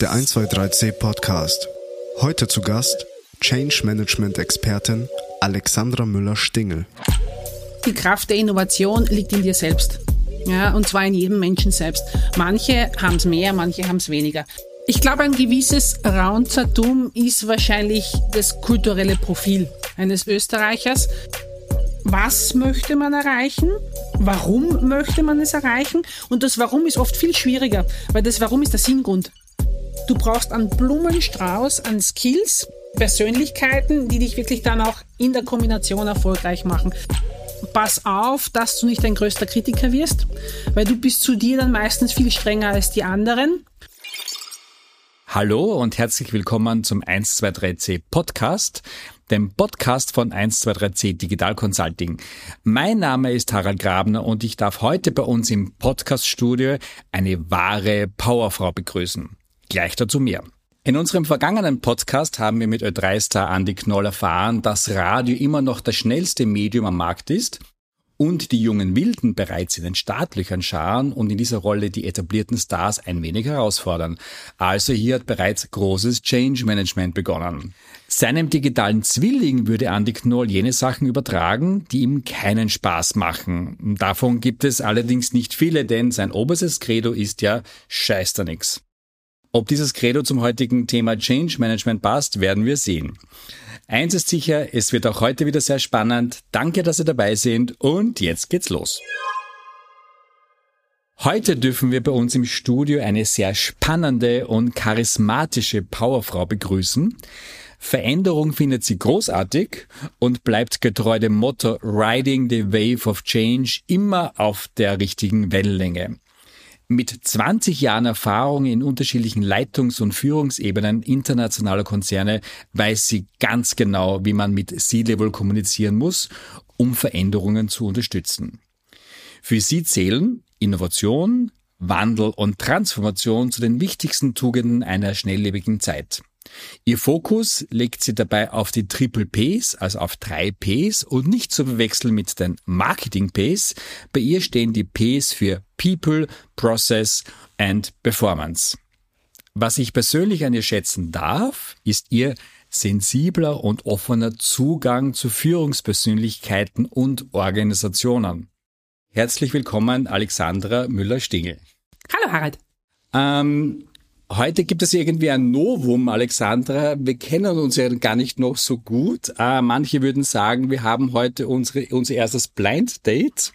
der 123C Podcast. Heute zu Gast Change Management Expertin Alexandra Müller-Stingel. Die Kraft der Innovation liegt in dir selbst. Ja, und zwar in jedem Menschen selbst. Manche haben es mehr, manche haben es weniger. Ich glaube, ein gewisses Raunzertum ist wahrscheinlich das kulturelle Profil eines Österreichers. Was möchte man erreichen? Warum möchte man es erreichen? Und das Warum ist oft viel schwieriger, weil das Warum ist der Sinngrund. Du brauchst einen Blumenstrauß an Skills, Persönlichkeiten, die dich wirklich dann auch in der Kombination erfolgreich machen. Pass auf, dass du nicht dein größter Kritiker wirst, weil du bist zu dir dann meistens viel strenger als die anderen. Hallo und herzlich willkommen zum 123C Podcast, dem Podcast von 123C Digital Consulting. Mein Name ist Harald Grabner und ich darf heute bei uns im Podcaststudio eine wahre Powerfrau begrüßen. Gleich dazu mehr. In unserem vergangenen Podcast haben wir mit Ö3-Star Andy Knoll erfahren, dass Radio immer noch das schnellste Medium am Markt ist und die jungen Wilden bereits in den Startlöchern scharen und in dieser Rolle die etablierten Stars ein wenig herausfordern. Also hier hat bereits großes Change Management begonnen. Seinem digitalen Zwilling würde Andy Knoll jene Sachen übertragen, die ihm keinen Spaß machen. Davon gibt es allerdings nicht viele, denn sein oberstes Credo ist ja scheiß da nix. Ob dieses Credo zum heutigen Thema Change Management passt, werden wir sehen. Eins ist sicher, es wird auch heute wieder sehr spannend. Danke, dass Sie dabei sind und jetzt geht's los. Heute dürfen wir bei uns im Studio eine sehr spannende und charismatische Powerfrau begrüßen. Veränderung findet sie großartig und bleibt getreu dem Motto Riding the Wave of Change immer auf der richtigen Wellenlänge. Mit 20 Jahren Erfahrung in unterschiedlichen Leitungs- und Führungsebenen internationaler Konzerne weiß sie ganz genau, wie man mit C-Level kommunizieren muss, um Veränderungen zu unterstützen. Für sie zählen Innovation, Wandel und Transformation zu den wichtigsten Tugenden einer schnelllebigen Zeit. Ihr Fokus legt sie dabei auf die Triple Ps, also auf drei Ps und nicht zu verwechseln mit den Marketing Ps. Bei ihr stehen die Ps für People, Process and Performance. Was ich persönlich an ihr schätzen darf, ist ihr sensibler und offener Zugang zu Führungspersönlichkeiten und Organisationen. Herzlich willkommen, Alexandra Müller-Stingel. Hallo Harald. Ähm, Heute gibt es irgendwie ein Novum, Alexandra. Wir kennen uns ja gar nicht noch so gut. Äh, manche würden sagen, wir haben heute unsere, unser erstes Blind Date.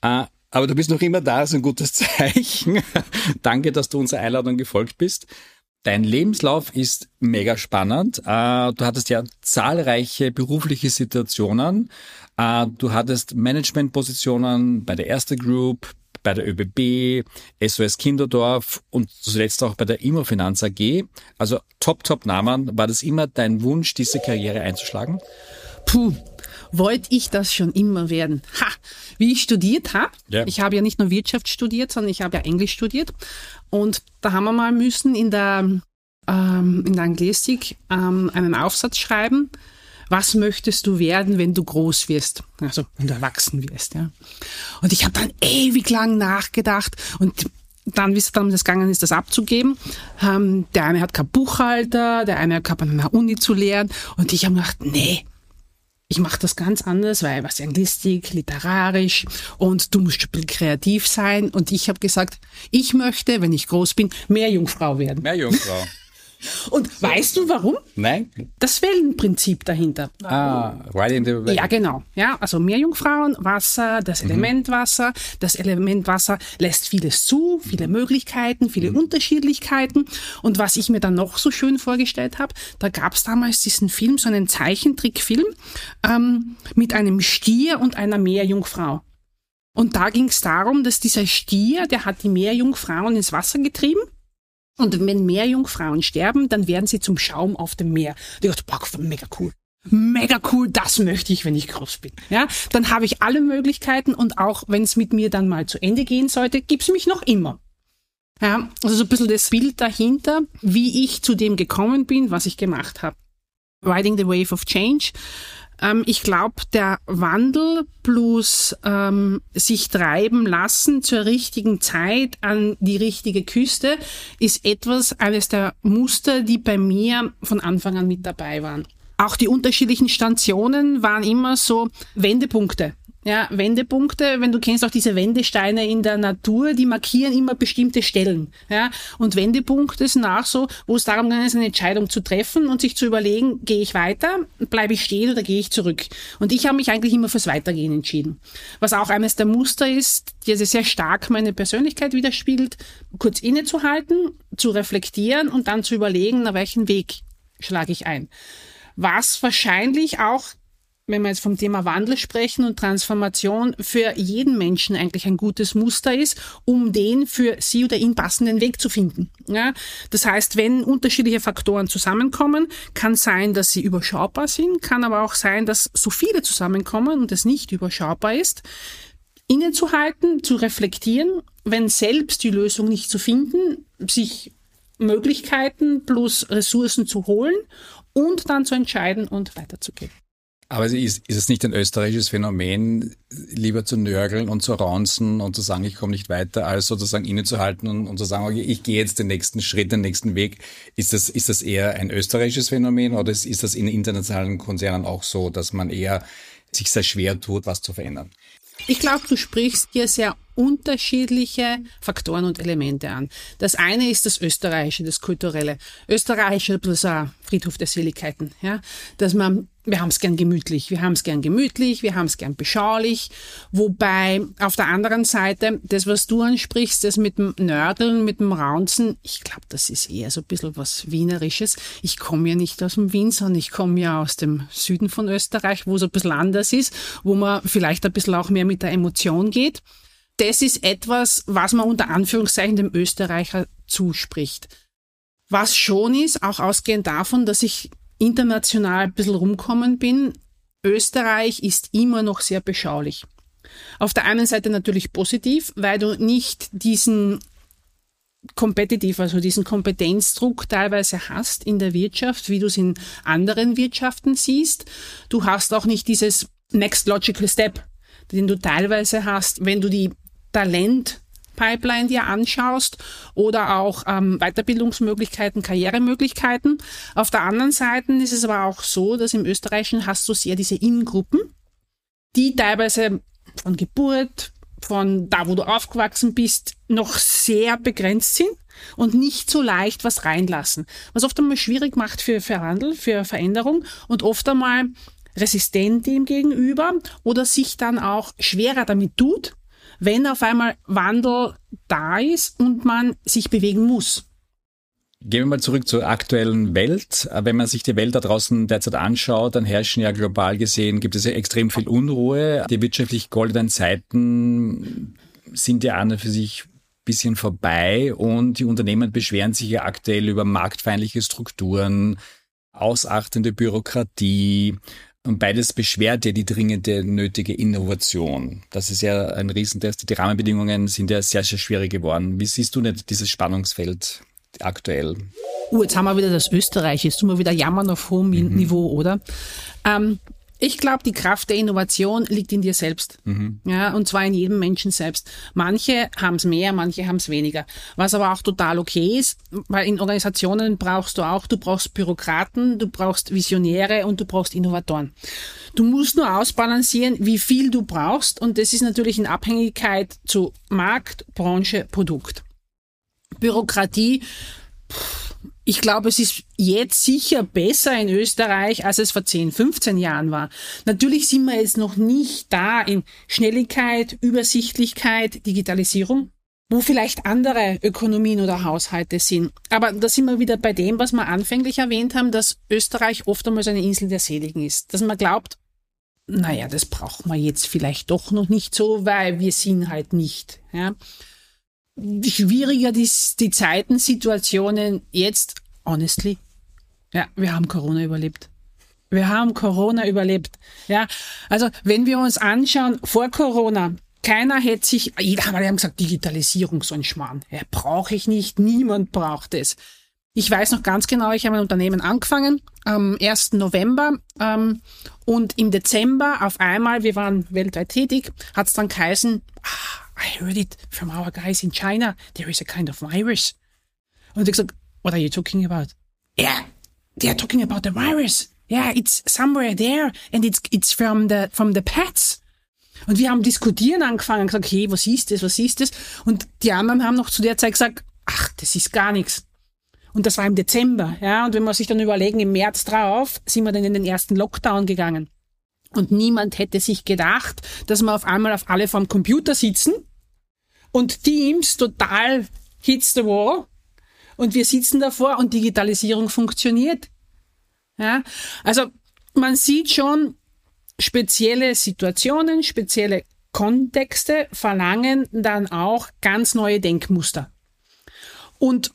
Äh, aber du bist noch immer da, ist ein gutes Zeichen. Danke, dass du unserer Einladung gefolgt bist. Dein Lebenslauf ist mega spannend. Äh, du hattest ja zahlreiche berufliche Situationen. Äh, du hattest Managementpositionen bei der Erste Group, bei der ÖBB, SOS Kinderdorf und zuletzt auch bei der Immofinanz AG. Also top, top Namen. War das immer dein Wunsch, diese Karriere einzuschlagen? Puh, wollte ich das schon immer werden. Ha, wie ich studiert habe. Ja. Ich habe ja nicht nur Wirtschaft studiert, sondern ich habe ja Englisch studiert. Und da haben wir mal müssen in der, ähm, in der Anglistik ähm, einen Aufsatz schreiben was möchtest du werden, wenn du groß wirst? Also, wenn du erwachsen wirst, ja. Und ich habe dann ewig lang nachgedacht und dann, wie es dann gegangen ist, das abzugeben. Ähm, der eine hat kein Buchhalter, der eine hat an einer Uni zu lernen und ich habe gedacht, nee, ich mache das ganz anders, weil was Anglistik, literarisch und du musst kreativ sein. Und ich habe gesagt, ich möchte, wenn ich groß bin, mehr Jungfrau werden. Mehr Jungfrau. Und so. weißt du warum? Nein. Das Wellenprinzip dahinter. Ah, right in the way. Ja, genau. Ja, also Meerjungfrauen, Wasser, das mhm. Element Wasser. Das Element Wasser lässt vieles zu, viele Möglichkeiten, viele mhm. Unterschiedlichkeiten. Und was ich mir dann noch so schön vorgestellt habe, da gab es damals diesen Film, so einen Zeichentrickfilm ähm, mit einem Stier und einer Meerjungfrau. Und da ging es darum, dass dieser Stier, der hat die Meerjungfrauen ins Wasser getrieben und wenn mehr Jungfrauen sterben, dann werden sie zum Schaum auf dem Meer. Ich dachte, boah, mega cool. Mega cool, das möchte ich, wenn ich groß bin. Ja, dann habe ich alle Möglichkeiten und auch wenn es mit mir dann mal zu Ende gehen sollte, gibt's mich noch immer. Ja, also so ein bisschen das Bild dahinter, wie ich zu dem gekommen bin, was ich gemacht habe. Riding the Wave of Change Ähm, ich glaube, der Wandel plus ähm, sich treiben lassen zur richtigen Zeit an die richtige Küste ist etwas, eines der Muster, die bei mir von Anfang an mit dabei waren. Auch die unterschiedlichen Stationen waren immer so Wendepunkte. Ja, Wendepunkte, wenn du kennst auch diese Wendesteine in der Natur, die markieren immer bestimmte Stellen. Ja, und Wendepunkte sind auch so, wo es darum geht, eine Entscheidung zu treffen und sich zu überlegen, gehe ich weiter, bleibe ich stehen oder gehe ich zurück. Und ich habe mich eigentlich immer fürs Weitergehen entschieden. Was auch eines der Muster ist, die also sehr stark meine Persönlichkeit widerspiegelt, kurz innezuhalten, zu reflektieren und dann zu überlegen, nach welchen Weg schlage ich ein. Was wahrscheinlich auch wenn wir jetzt vom Thema Wandel sprechen und Transformation, für jeden Menschen eigentlich ein gutes Muster ist, um den für sie oder ihn passenden Weg zu finden. Ja? Das heißt, wenn unterschiedliche Faktoren zusammenkommen, kann sein, dass sie überschaubar sind, kann aber auch sein, dass so viele zusammenkommen und es nicht überschaubar ist. Innezuhalten, zu reflektieren, wenn selbst die Lösung nicht zu finden, sich Möglichkeiten plus Ressourcen zu holen und dann zu entscheiden und weiterzugehen. Aber ist, ist es nicht ein österreichisches Phänomen, lieber zu nörgeln und zu raunzen und zu sagen, ich komme nicht weiter, als sozusagen innezuhalten und, und zu sagen, okay, ich gehe jetzt den nächsten Schritt, den nächsten Weg. Ist das, ist das eher ein österreichisches Phänomen oder ist, ist das in internationalen Konzernen auch so, dass man eher sich sehr schwer tut, was zu verändern? Ich glaube, du sprichst hier sehr unterschiedliche Faktoren und Elemente an. Das eine ist das Österreichische, das Kulturelle. Österreichische plus ein Friedhof der Seligkeiten, ja. Dass man wir haben es gern gemütlich, wir haben es gern gemütlich, wir haben es gern beschaulich. Wobei auf der anderen Seite, das, was du ansprichst, das mit dem Nörgeln, mit dem Raunzen, ich glaube, das ist eher so ein bisschen was Wienerisches. Ich komme ja nicht aus dem Wien, sondern ich komme ja aus dem Süden von Österreich, wo es ein bisschen anders ist, wo man vielleicht ein bisschen auch mehr mit der Emotion geht. Das ist etwas, was man unter Anführungszeichen dem Österreicher zuspricht. Was schon ist, auch ausgehend davon, dass ich international ein bisschen rumkommen bin, Österreich ist immer noch sehr beschaulich. Auf der einen Seite natürlich positiv, weil du nicht diesen kompetitiv, also diesen Kompetenzdruck teilweise hast in der Wirtschaft, wie du es in anderen Wirtschaften siehst. Du hast auch nicht dieses Next Logical Step, den du teilweise hast, wenn du die Talent Pipeline dir anschaust oder auch ähm, Weiterbildungsmöglichkeiten, Karrieremöglichkeiten. Auf der anderen Seite ist es aber auch so, dass im Österreichischen hast du sehr diese In-Gruppen, die teilweise von Geburt, von da, wo du aufgewachsen bist, noch sehr begrenzt sind und nicht so leicht was reinlassen. Was oft einmal schwierig macht für, für Handel, für Veränderung und oft einmal resistent dem gegenüber oder sich dann auch schwerer damit tut, wenn auf einmal Wandel da ist und man sich bewegen muss. Gehen wir mal zurück zur aktuellen Welt. Wenn man sich die Welt da draußen derzeit anschaut, dann herrschen ja global gesehen, gibt es ja extrem viel Unruhe. Die wirtschaftlich goldenen Zeiten sind ja an und für sich bisschen vorbei und die Unternehmen beschweren sich ja aktuell über marktfeindliche Strukturen, ausachtende Bürokratie, und beides beschwert ja die dringende nötige Innovation. Das ist ja ein Riesentest. Die Rahmenbedingungen sind ja sehr, sehr schwierig geworden. Wie siehst du nicht dieses Spannungsfeld aktuell? Uh, jetzt haben wir wieder das Österreich. Jetzt tun wir wieder jammern auf hohem mhm. Niveau, oder? Ähm, ich glaube, die Kraft der Innovation liegt in dir selbst. Mhm. Ja, und zwar in jedem Menschen selbst. Manche haben es mehr, manche haben es weniger. Was aber auch total okay ist, weil in Organisationen brauchst du auch, du brauchst Bürokraten, du brauchst Visionäre und du brauchst Innovatoren. Du musst nur ausbalancieren, wie viel du brauchst und das ist natürlich in Abhängigkeit zu Markt, Branche, Produkt. Bürokratie, pff, ich glaube, es ist jetzt sicher besser in Österreich, als es vor 10, 15 Jahren war. Natürlich sind wir jetzt noch nicht da in Schnelligkeit, Übersichtlichkeit, Digitalisierung, wo vielleicht andere Ökonomien oder Haushalte sind. Aber da sind wir wieder bei dem, was wir anfänglich erwähnt haben, dass Österreich oft einmal so eine Insel der Seligen ist. Dass man glaubt, naja, das braucht man jetzt vielleicht doch noch nicht so, weil wir sind halt nicht. Ja schwieriger die, die Zeiten, Situationen jetzt, honestly. Ja, wir haben Corona überlebt. Wir haben Corona überlebt. Ja, also wenn wir uns anschauen, vor Corona, keiner hätte sich, jeder hat gesagt, Digitalisierung, so ein Schmarrn. Ja, brauche ich nicht, niemand braucht es. Ich weiß noch ganz genau, ich habe ein Unternehmen angefangen am 1. November ähm, und im Dezember auf einmal, wir waren weltweit tätig, hat es dann geheißen, ah, I heard it from our guys in China, there is a kind of virus. Und ich gesagt, what are you talking about? Yeah, they are talking about the virus. Yeah, it's somewhere there and it's, it's from the, from the pets. Und wir haben diskutieren angefangen, gesagt, hey, was ist das, was ist das? Und die anderen haben noch zu der Zeit gesagt, ach, das ist gar nichts. Und das war im Dezember, ja. Und wenn man sich dann überlegen, im März drauf sind wir dann in den ersten Lockdown gegangen. Und niemand hätte sich gedacht, dass wir auf einmal auf alle vom Computer sitzen und Teams total hits the wall und wir sitzen davor und Digitalisierung funktioniert. Ja, also man sieht schon, spezielle Situationen, spezielle Kontexte verlangen dann auch ganz neue Denkmuster. Und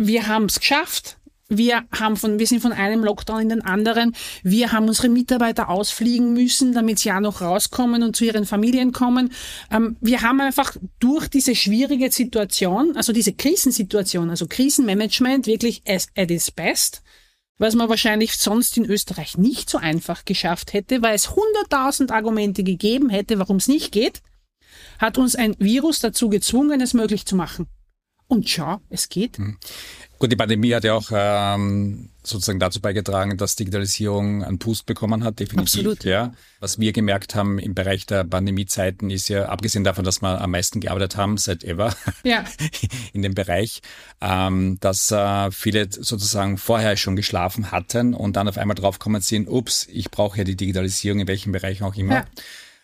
wir haben es geschafft. Wir haben von, wir sind von einem Lockdown in den anderen. Wir haben unsere Mitarbeiter ausfliegen müssen, damit sie ja noch rauskommen und zu ihren Familien kommen. Ähm, wir haben einfach durch diese schwierige Situation, also diese Krisensituation, also Krisenmanagement wirklich as, at its best, was man wahrscheinlich sonst in Österreich nicht so einfach geschafft hätte, weil es hunderttausend Argumente gegeben hätte, warum es nicht geht, hat uns ein Virus dazu gezwungen, es möglich zu machen. Und schau, es geht. Hm. Gut, die Pandemie hat ja auch ähm, sozusagen dazu beigetragen, dass Digitalisierung einen Boost bekommen hat, definitiv. Absolut. Ja. Was wir gemerkt haben im Bereich der Pandemiezeiten ist ja, abgesehen davon, dass wir am meisten gearbeitet haben, seit ever, ja. in dem Bereich, ähm, dass äh, viele sozusagen vorher schon geschlafen hatten und dann auf einmal draufkommen sind, ups, ich brauche ja die Digitalisierung in welchem Bereich auch immer. Ja.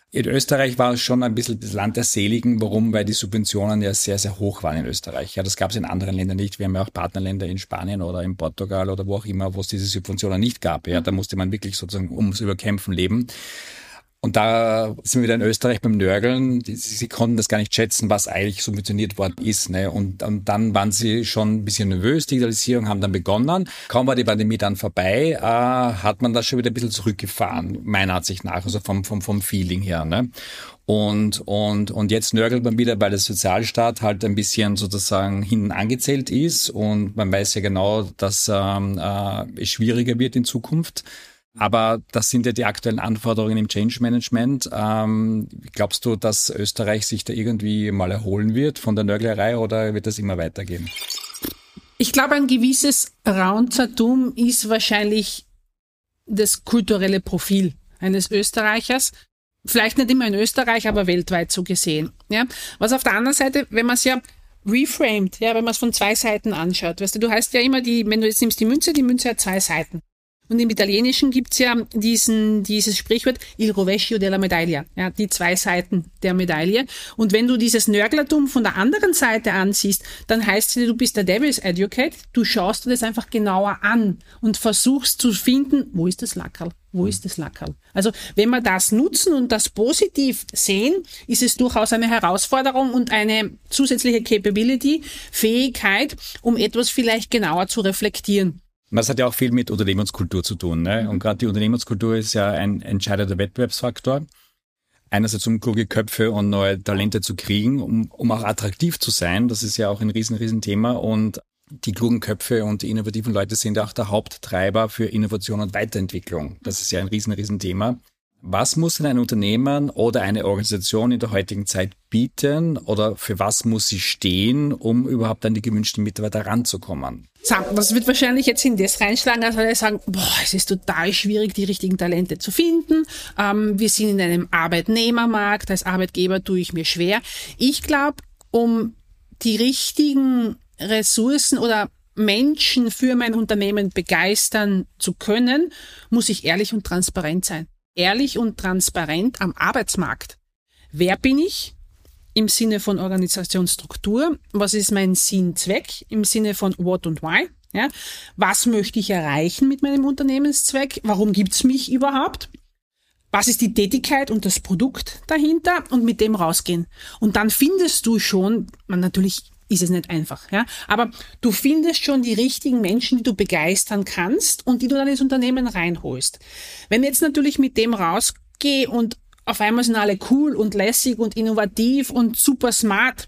In Österreich war es schon ein bisschen das Land der Seligen. Warum? Weil die Subventionen ja sehr, sehr hoch waren in Österreich. Ja, das gab es in anderen Ländern nicht. Wir haben ja auch Partnerländer in Spanien oder in Portugal oder wo auch immer, wo es diese Subventionen nicht gab. Ja, da musste man wirklich sozusagen ums Überkämpfen leben. Und da sind wir wieder in Österreich beim Nörgeln. Sie, sie konnten das gar nicht schätzen, was eigentlich subventioniert worden ist. Ne? Und, und dann waren sie schon ein bisschen nervös. Digitalisierung haben dann begonnen. Kaum war die Pandemie dann vorbei, äh, hat man das schon wieder ein bisschen zurückgefahren, meiner Ansicht nach, also vom, vom, vom Feeling her. Ne? Und, und, und jetzt nörgelt man wieder, weil der Sozialstaat halt ein bisschen sozusagen hinten angezählt ist. Und man weiß ja genau, dass ähm, äh, es schwieriger wird in Zukunft. Aber das sind ja die aktuellen Anforderungen im Change Management. Ähm, glaubst du, dass Österreich sich da irgendwie mal erholen wird von der Nörglerei oder wird das immer weitergehen? Ich glaube, ein gewisses Raunzertum ist wahrscheinlich das kulturelle Profil eines Österreichers. Vielleicht nicht immer in Österreich, aber weltweit so gesehen. Ja? Was auf der anderen Seite, wenn man es ja reframed, ja, wenn man es von zwei Seiten anschaut, weißt du, du hast ja immer die, wenn du jetzt nimmst die Münze, die Münze hat zwei Seiten. Und im Italienischen gibt's ja diesen, dieses Sprichwort Il rovescio della medaglia, ja, die zwei Seiten der Medaille. Und wenn du dieses Nörglertum von der anderen Seite ansiehst, dann heißt es, du bist der Devil's Advocate, du schaust dir das einfach genauer an und versuchst zu finden, wo ist das Lackerl? Wo ist das Lackerl? Also, wenn wir das nutzen und das positiv sehen, ist es durchaus eine Herausforderung und eine zusätzliche Capability, Fähigkeit, um etwas vielleicht genauer zu reflektieren. Das hat ja auch viel mit Unternehmenskultur zu tun. Ne? Mhm. Und gerade die Unternehmenskultur ist ja ein entscheidender Wettbewerbsfaktor. Einerseits um kluge Köpfe und neue Talente zu kriegen, um, um auch attraktiv zu sein. Das ist ja auch ein riesen, riesen Thema. Und die klugen Köpfe und die innovativen Leute sind auch der Haupttreiber für Innovation und Weiterentwicklung. Das ist ja ein riesen, riesen Thema. Was muss denn ein Unternehmen oder eine Organisation in der heutigen Zeit bieten oder für was muss sie stehen, um überhaupt an die gewünschten Mitarbeiter ranzukommen? Das wird wahrscheinlich jetzt in das reinschlagen, als wir sagen, boah, es ist total schwierig, die richtigen Talente zu finden. Ähm, wir sind in einem Arbeitnehmermarkt, als Arbeitgeber tue ich mir schwer. Ich glaube, um die richtigen Ressourcen oder Menschen für mein Unternehmen begeistern zu können, muss ich ehrlich und transparent sein ehrlich und transparent am Arbeitsmarkt. Wer bin ich? Im Sinne von Organisationsstruktur. Was ist mein Sinn-Zweck? Im Sinne von What und Why? Ja, was möchte ich erreichen mit meinem Unternehmenszweck? Warum gibt's mich überhaupt? Was ist die Tätigkeit und das Produkt dahinter und mit dem rausgehen? Und dann findest du schon, man natürlich ist es nicht einfach. Ja? Aber du findest schon die richtigen Menschen, die du begeistern kannst und die du dann ins Unternehmen reinholst. Wenn jetzt natürlich mit dem rausgehe und auf einmal sind alle cool und lässig und innovativ und super smart,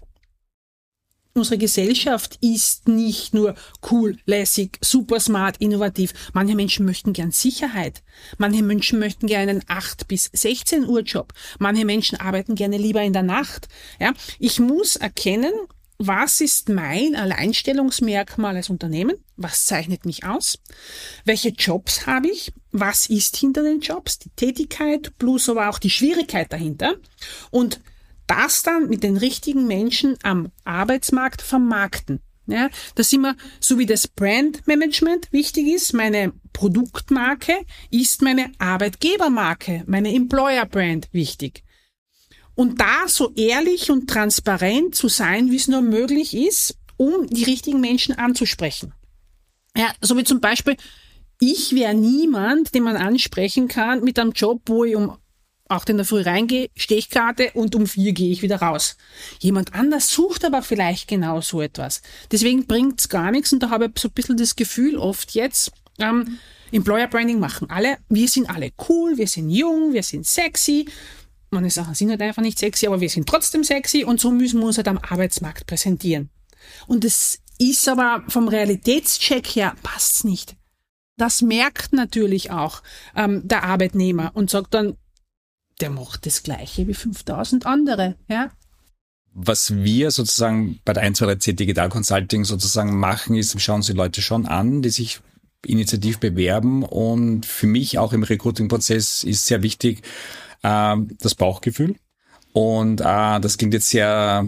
unsere Gesellschaft ist nicht nur cool, lässig, super smart, innovativ. Manche Menschen möchten gern Sicherheit. Manche Menschen möchten gerne einen 8 bis 16 Uhr Job. Manche Menschen arbeiten gerne lieber in der Nacht. Ja, ich muss erkennen, was ist mein Alleinstellungsmerkmal als Unternehmen? Was zeichnet mich aus? Welche Jobs habe ich? Was ist hinter den Jobs? Die Tätigkeit plus aber auch die Schwierigkeit dahinter. Und das dann mit den richtigen Menschen am Arbeitsmarkt vermarkten. Ja, das immer, so wie das Brandmanagement wichtig ist, meine Produktmarke ist meine Arbeitgebermarke, meine Employer Brand wichtig. Und da so ehrlich und transparent zu sein, wie es nur möglich ist, um die richtigen Menschen anzusprechen. Ja, so wie zum Beispiel, ich wäre niemand, den man ansprechen kann mit einem Job, wo ich um acht in der Früh reingehe, Stechkarte und um vier gehe ich wieder raus. Jemand anders sucht aber vielleicht genau so etwas. Deswegen bringt's gar nichts und da habe ich so ein bisschen das Gefühl oft jetzt, ähm, Employer Branding machen alle, wir sind alle cool, wir sind jung, wir sind sexy. Manche Sachen sind halt einfach nicht sexy, aber wir sind trotzdem sexy und so müssen wir uns halt am Arbeitsmarkt präsentieren. Und es ist aber vom Realitätscheck her passt's nicht. Das merkt natürlich auch ähm, der Arbeitnehmer und sagt dann, der macht das Gleiche wie 5000 andere, ja. Was wir sozusagen bei der 1, 2, 3 C Digital Consulting sozusagen machen, ist, schauen uns die Leute schon an, die sich initiativ bewerben und für mich auch im Recruiting-Prozess ist sehr wichtig äh, das Bauchgefühl. Und äh, das klingt jetzt sehr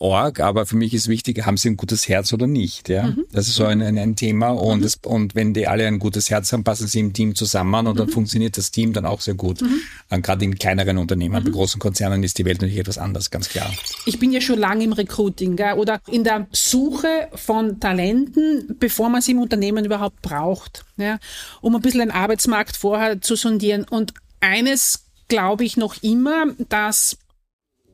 Org, aber für mich ist wichtig, haben sie ein gutes Herz oder nicht. Ja? Mhm. Das ist so ein, ein, ein Thema und, mhm. das, und wenn die alle ein gutes Herz haben, passen sie im Team zusammen und mhm. dann funktioniert das Team dann auch sehr gut. Mhm. Ähm, Gerade in kleineren Unternehmen, bei mhm. großen Konzernen ist die Welt natürlich etwas anders, ganz klar. Ich bin ja schon lange im Recruiting gell? oder in der Suche von Talenten, bevor man sie im Unternehmen überhaupt braucht, ja? um ein bisschen den Arbeitsmarkt vorher zu sondieren. Und eines glaube ich noch immer, dass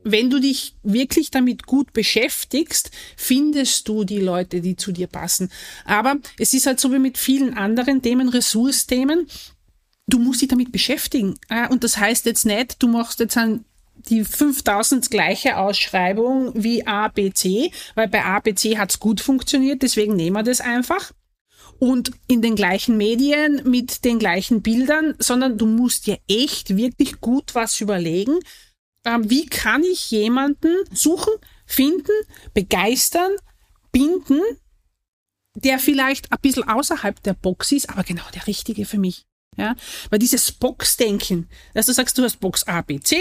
wenn du dich wirklich damit gut beschäftigst, findest du die Leute, die zu dir passen. Aber es ist halt so wie mit vielen anderen Themen, Ressourcethemen. Du musst dich damit beschäftigen. Und das heißt jetzt nicht, du machst jetzt ein die 5000 gleiche Ausschreibung wie ABC, weil bei ABC hat's gut funktioniert, deswegen nehmen wir das einfach. Und in den gleichen Medien mit den gleichen Bildern, sondern du musst dir echt wirklich gut was überlegen, ähm, wie kann ich jemanden suchen, finden, begeistern, binden, der vielleicht ein bisschen außerhalb der Box ist, aber genau der richtige für mich. Ja, weil dieses Box-Denken, dass du sagst, du hast Box A, B, C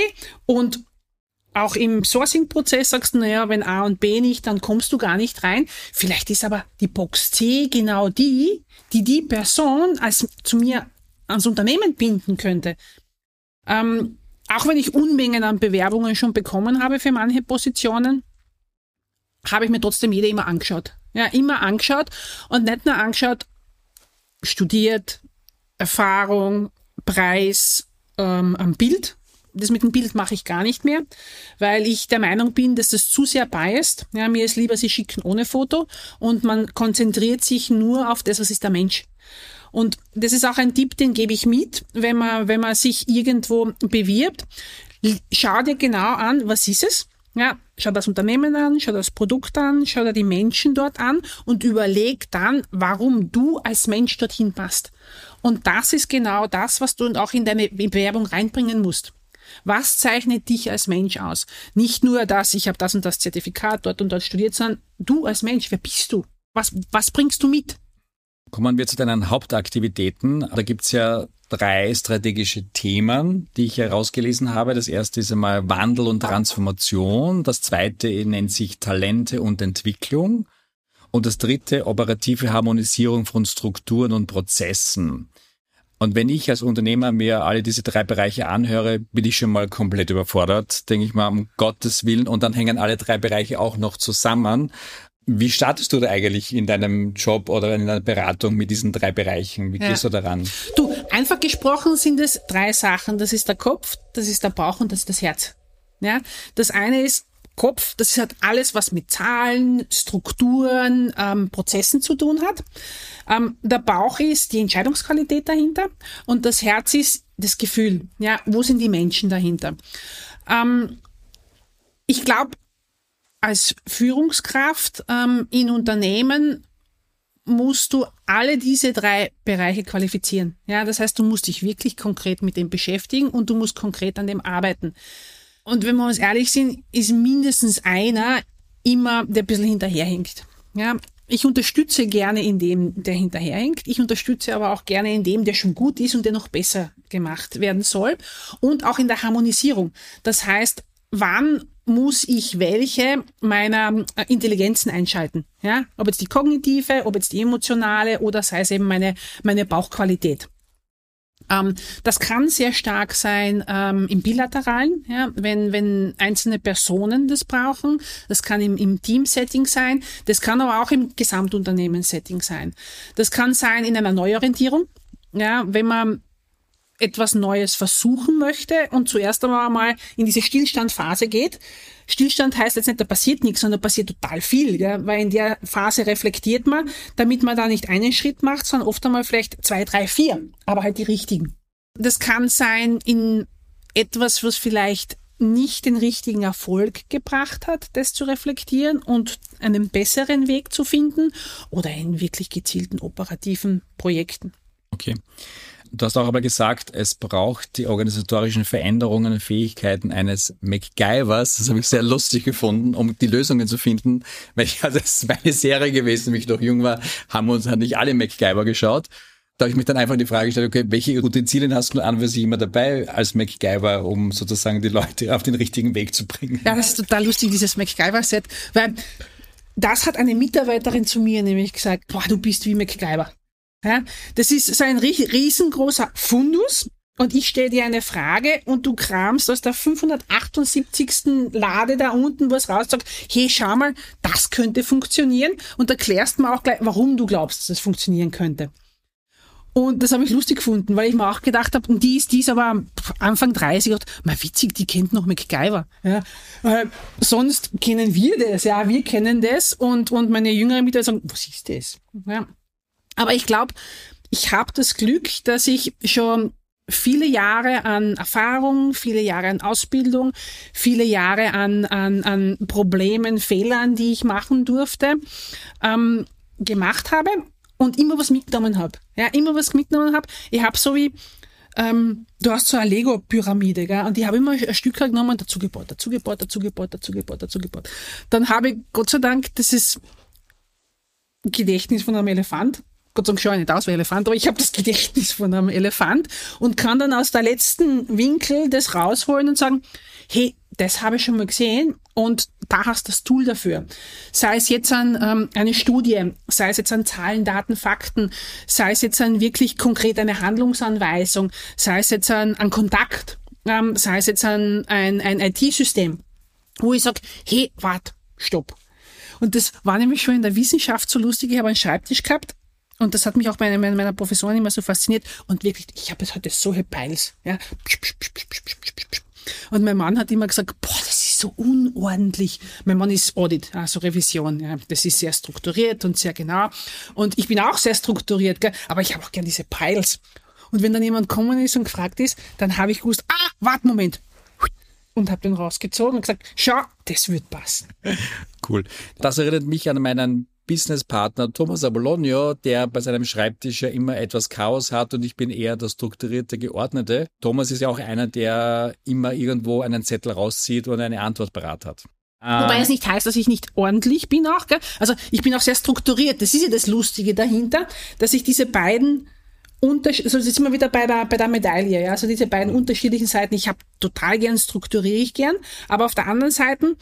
und auch im Sourcing-Prozess sagst du, naja, wenn A und B nicht, dann kommst du gar nicht rein. Vielleicht ist aber die Box C genau die, die die Person als zu mir ans Unternehmen binden könnte. Ähm, auch wenn ich Unmengen an Bewerbungen schon bekommen habe für manche Positionen, habe ich mir trotzdem jede immer angeschaut. Ja, immer angeschaut und nicht nur angeschaut, studiert, Erfahrung, Preis, ähm, am Bild. Das mit dem Bild mache ich gar nicht mehr, weil ich der Meinung bin, dass das zu sehr biased. Ja, mir ist lieber, sie schicken ohne Foto und man konzentriert sich nur auf das, was ist der Mensch. Und das ist auch ein Tipp, den gebe ich mit, wenn man, wenn man sich irgendwo bewirbt. Schau dir genau an, was ist es? Ja, schau das Unternehmen an, schau das Produkt an, schau dir die Menschen dort an und überleg dann, warum du als Mensch dorthin passt. Und das ist genau das, was du auch in deine Bewerbung reinbringen musst. Was zeichnet dich als Mensch aus? Nicht nur dass ich habe das und das Zertifikat dort und dort studiert, sondern du als Mensch, wer bist du? Was, was bringst du mit? Kommen wir zu deinen Hauptaktivitäten. Da gibt's ja drei strategische Themen, die ich herausgelesen habe. Das erste ist einmal Wandel und Transformation. Das zweite nennt sich Talente und Entwicklung. Und das dritte operative Harmonisierung von Strukturen und Prozessen. Und wenn ich als Unternehmer mir alle diese drei Bereiche anhöre, bin ich schon mal komplett überfordert, denke ich mal, um Gottes Willen. Und dann hängen alle drei Bereiche auch noch zusammen. Wie startest du da eigentlich in deinem Job oder in deiner Beratung mit diesen drei Bereichen? Wie gehst ja. du daran? Du, einfach gesprochen sind es drei Sachen. Das ist der Kopf, das ist der Bauch und das ist das Herz. Ja, das eine ist Kopf, das hat alles, was mit Zahlen, Strukturen, ähm, Prozessen zu tun hat. Ähm, der Bauch ist die Entscheidungsqualität dahinter und das Herz ist das Gefühl. Ja, wo sind die Menschen dahinter? Ähm, ich glaube, als Führungskraft ähm, in Unternehmen musst du alle diese drei Bereiche qualifizieren. Ja, das heißt, du musst dich wirklich konkret mit dem beschäftigen und du musst konkret an dem arbeiten. Und wenn wir uns ehrlich sind, ist mindestens einer immer, der ein bisschen hinterherhinkt. Ja, ich unterstütze gerne in dem, der hinterherhinkt. Ich unterstütze aber auch gerne in dem, der schon gut ist und der noch besser gemacht werden soll. Und auch in der Harmonisierung. Das heißt, wann muss ich welche meiner äh, Intelligenzen einschalten? Ja, ob jetzt die kognitive, ob jetzt die emotionale oder sei es eben meine, meine Bauchqualität. Ähm, das kann sehr stark sein ähm, im Bilateralen, ja, wenn, wenn einzelne Personen das brauchen. Das kann im, im Team-Setting sein. Das kann aber auch im Gesamtunternehmen-Setting sein. Das kann sein in einer Neuorientierung. Ja, wenn man etwas Neues versuchen möchte und zuerst einmal in diese Stillstandphase geht. Stillstand heißt jetzt nicht, da passiert nichts, sondern da passiert total viel, gell? weil in der Phase reflektiert man, damit man da nicht einen Schritt macht, sondern oft einmal vielleicht zwei, drei, vier, aber halt die richtigen. Das kann sein in etwas, was vielleicht nicht den richtigen Erfolg gebracht hat, das zu reflektieren und einen besseren Weg zu finden oder in wirklich gezielten operativen Projekten. Okay. Du hast auch aber gesagt, es braucht die organisatorischen Veränderungen und Fähigkeiten eines MacGyvers. Das habe ich sehr lustig gefunden, um die Lösungen zu finden. Weil ich, also das ist meine Serie gewesen, wie ich noch jung war, haben uns halt nicht alle MacGyver geschaut. Da habe ich mich dann einfach die Frage gestellt, okay, welche Utensilien hast du an für sich immer dabei als MacGyver, um sozusagen die Leute auf den richtigen Weg zu bringen? Ja, das ist total lustig, dieses MacGyver-Set, weil das hat eine Mitarbeiterin zu mir nämlich gesagt, boah, du bist wie MacGyver. Ja, das ist so ein riesengroßer Fundus. Und ich stelle dir eine Frage und du kramst aus der 578. Lade da unten was raus, sagst, hey, schau mal, das könnte funktionieren und erklärst mir auch gleich, warum du glaubst, dass es funktionieren könnte. Und das habe ich lustig gefunden, weil ich mir auch gedacht habe, die ist, die ist aber Anfang 30 und mal witzig, die kennt noch MacGyver. Ja. Äh, sonst kennen wir das, ja, wir kennen das und, und meine jüngeren Mitarbeiter sagen, was ist das? Ja. Aber ich glaube, ich habe das Glück, dass ich schon viele Jahre an Erfahrung, viele Jahre an Ausbildung, viele Jahre an, an, an Problemen, Fehlern, die ich machen durfte, ähm, gemacht habe und immer was mitgenommen habe. Ja, immer was mitgenommen habe. Ich habe so wie ähm, du hast so eine Lego-Pyramide, gell? Und die habe immer ein Stück genommen, dazu gebaut, dazu gebaut, dazu gebaut, dazu gebaut, dazu gebaut. Dann habe ich, Gott sei Dank, das ist Gedächtnis von einem Elefant. Gott sei Dank schaue ich nicht aus wie ein Elefant, aber ich habe das Gedächtnis von einem Elefant und kann dann aus der letzten Winkel das rausholen und sagen, hey, das habe ich schon mal gesehen und da hast du das Tool dafür. Sei es jetzt an ähm, eine Studie, sei es jetzt an Zahlen, Daten, Fakten, sei es jetzt an wirklich konkret eine Handlungsanweisung, sei es jetzt an, an Kontakt, ähm, sei es jetzt an ein, ein IT-System, wo ich sage, hey, wart, stopp. Und das war nämlich schon in der Wissenschaft so lustig. Ich habe einen Schreibtisch gehabt und das hat mich auch bei meiner, meiner Professorin immer so fasziniert. Und wirklich, ich habe jetzt heute solche Peils. Ja. Und mein Mann hat immer gesagt, boah, das ist so unordentlich. Mein Mann ist Audit, also Revision. Ja. Das ist sehr strukturiert und sehr genau. Und ich bin auch sehr strukturiert, gell? aber ich habe auch gern diese Piles. Und wenn dann jemand kommen ist und gefragt ist, dann habe ich gewusst, ah, warte, Moment. Und habe den rausgezogen und gesagt, schau, das wird passen. Cool. Das erinnert mich an meinen Businesspartner Thomas Abolonio, der bei seinem Schreibtisch ja immer etwas Chaos hat und ich bin eher der strukturierte, geordnete. Thomas ist ja auch einer, der immer irgendwo einen Zettel rauszieht und eine Antwort parat hat. Wobei es nicht heißt, dass ich nicht ordentlich bin auch. Gell? Also ich bin auch sehr strukturiert. Das ist ja das Lustige dahinter, dass ich diese beiden Unterschied, also jetzt sind wir wieder bei der, bei der Medaille, ja, also diese beiden unterschiedlichen Seiten. Ich habe total gern, strukturiere ich gern, aber auf der anderen Seite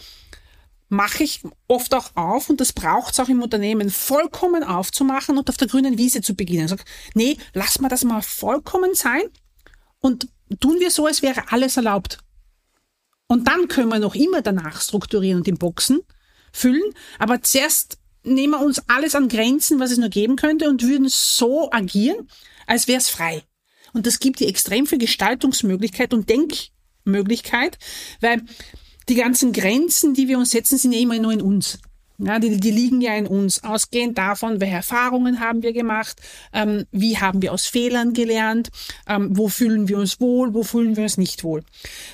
mache ich oft auch auf, und das braucht es auch im Unternehmen, vollkommen aufzumachen und auf der grünen Wiese zu beginnen. Sag, nee, lass mal das mal vollkommen sein und tun wir so, als wäre alles erlaubt. Und dann können wir noch immer danach strukturieren und in Boxen füllen, aber zuerst nehmen wir uns alles an Grenzen, was es nur geben könnte und würden so agieren, als wäre es frei. Und das gibt dir extrem viel Gestaltungsmöglichkeit und Denkmöglichkeit, weil die ganzen Grenzen, die wir uns setzen, sind ja immer nur in uns. Ja, die, die liegen ja in uns, ausgehend davon, welche Erfahrungen haben wir gemacht, ähm, wie haben wir aus Fehlern gelernt, ähm, wo fühlen wir uns wohl, wo fühlen wir uns nicht wohl.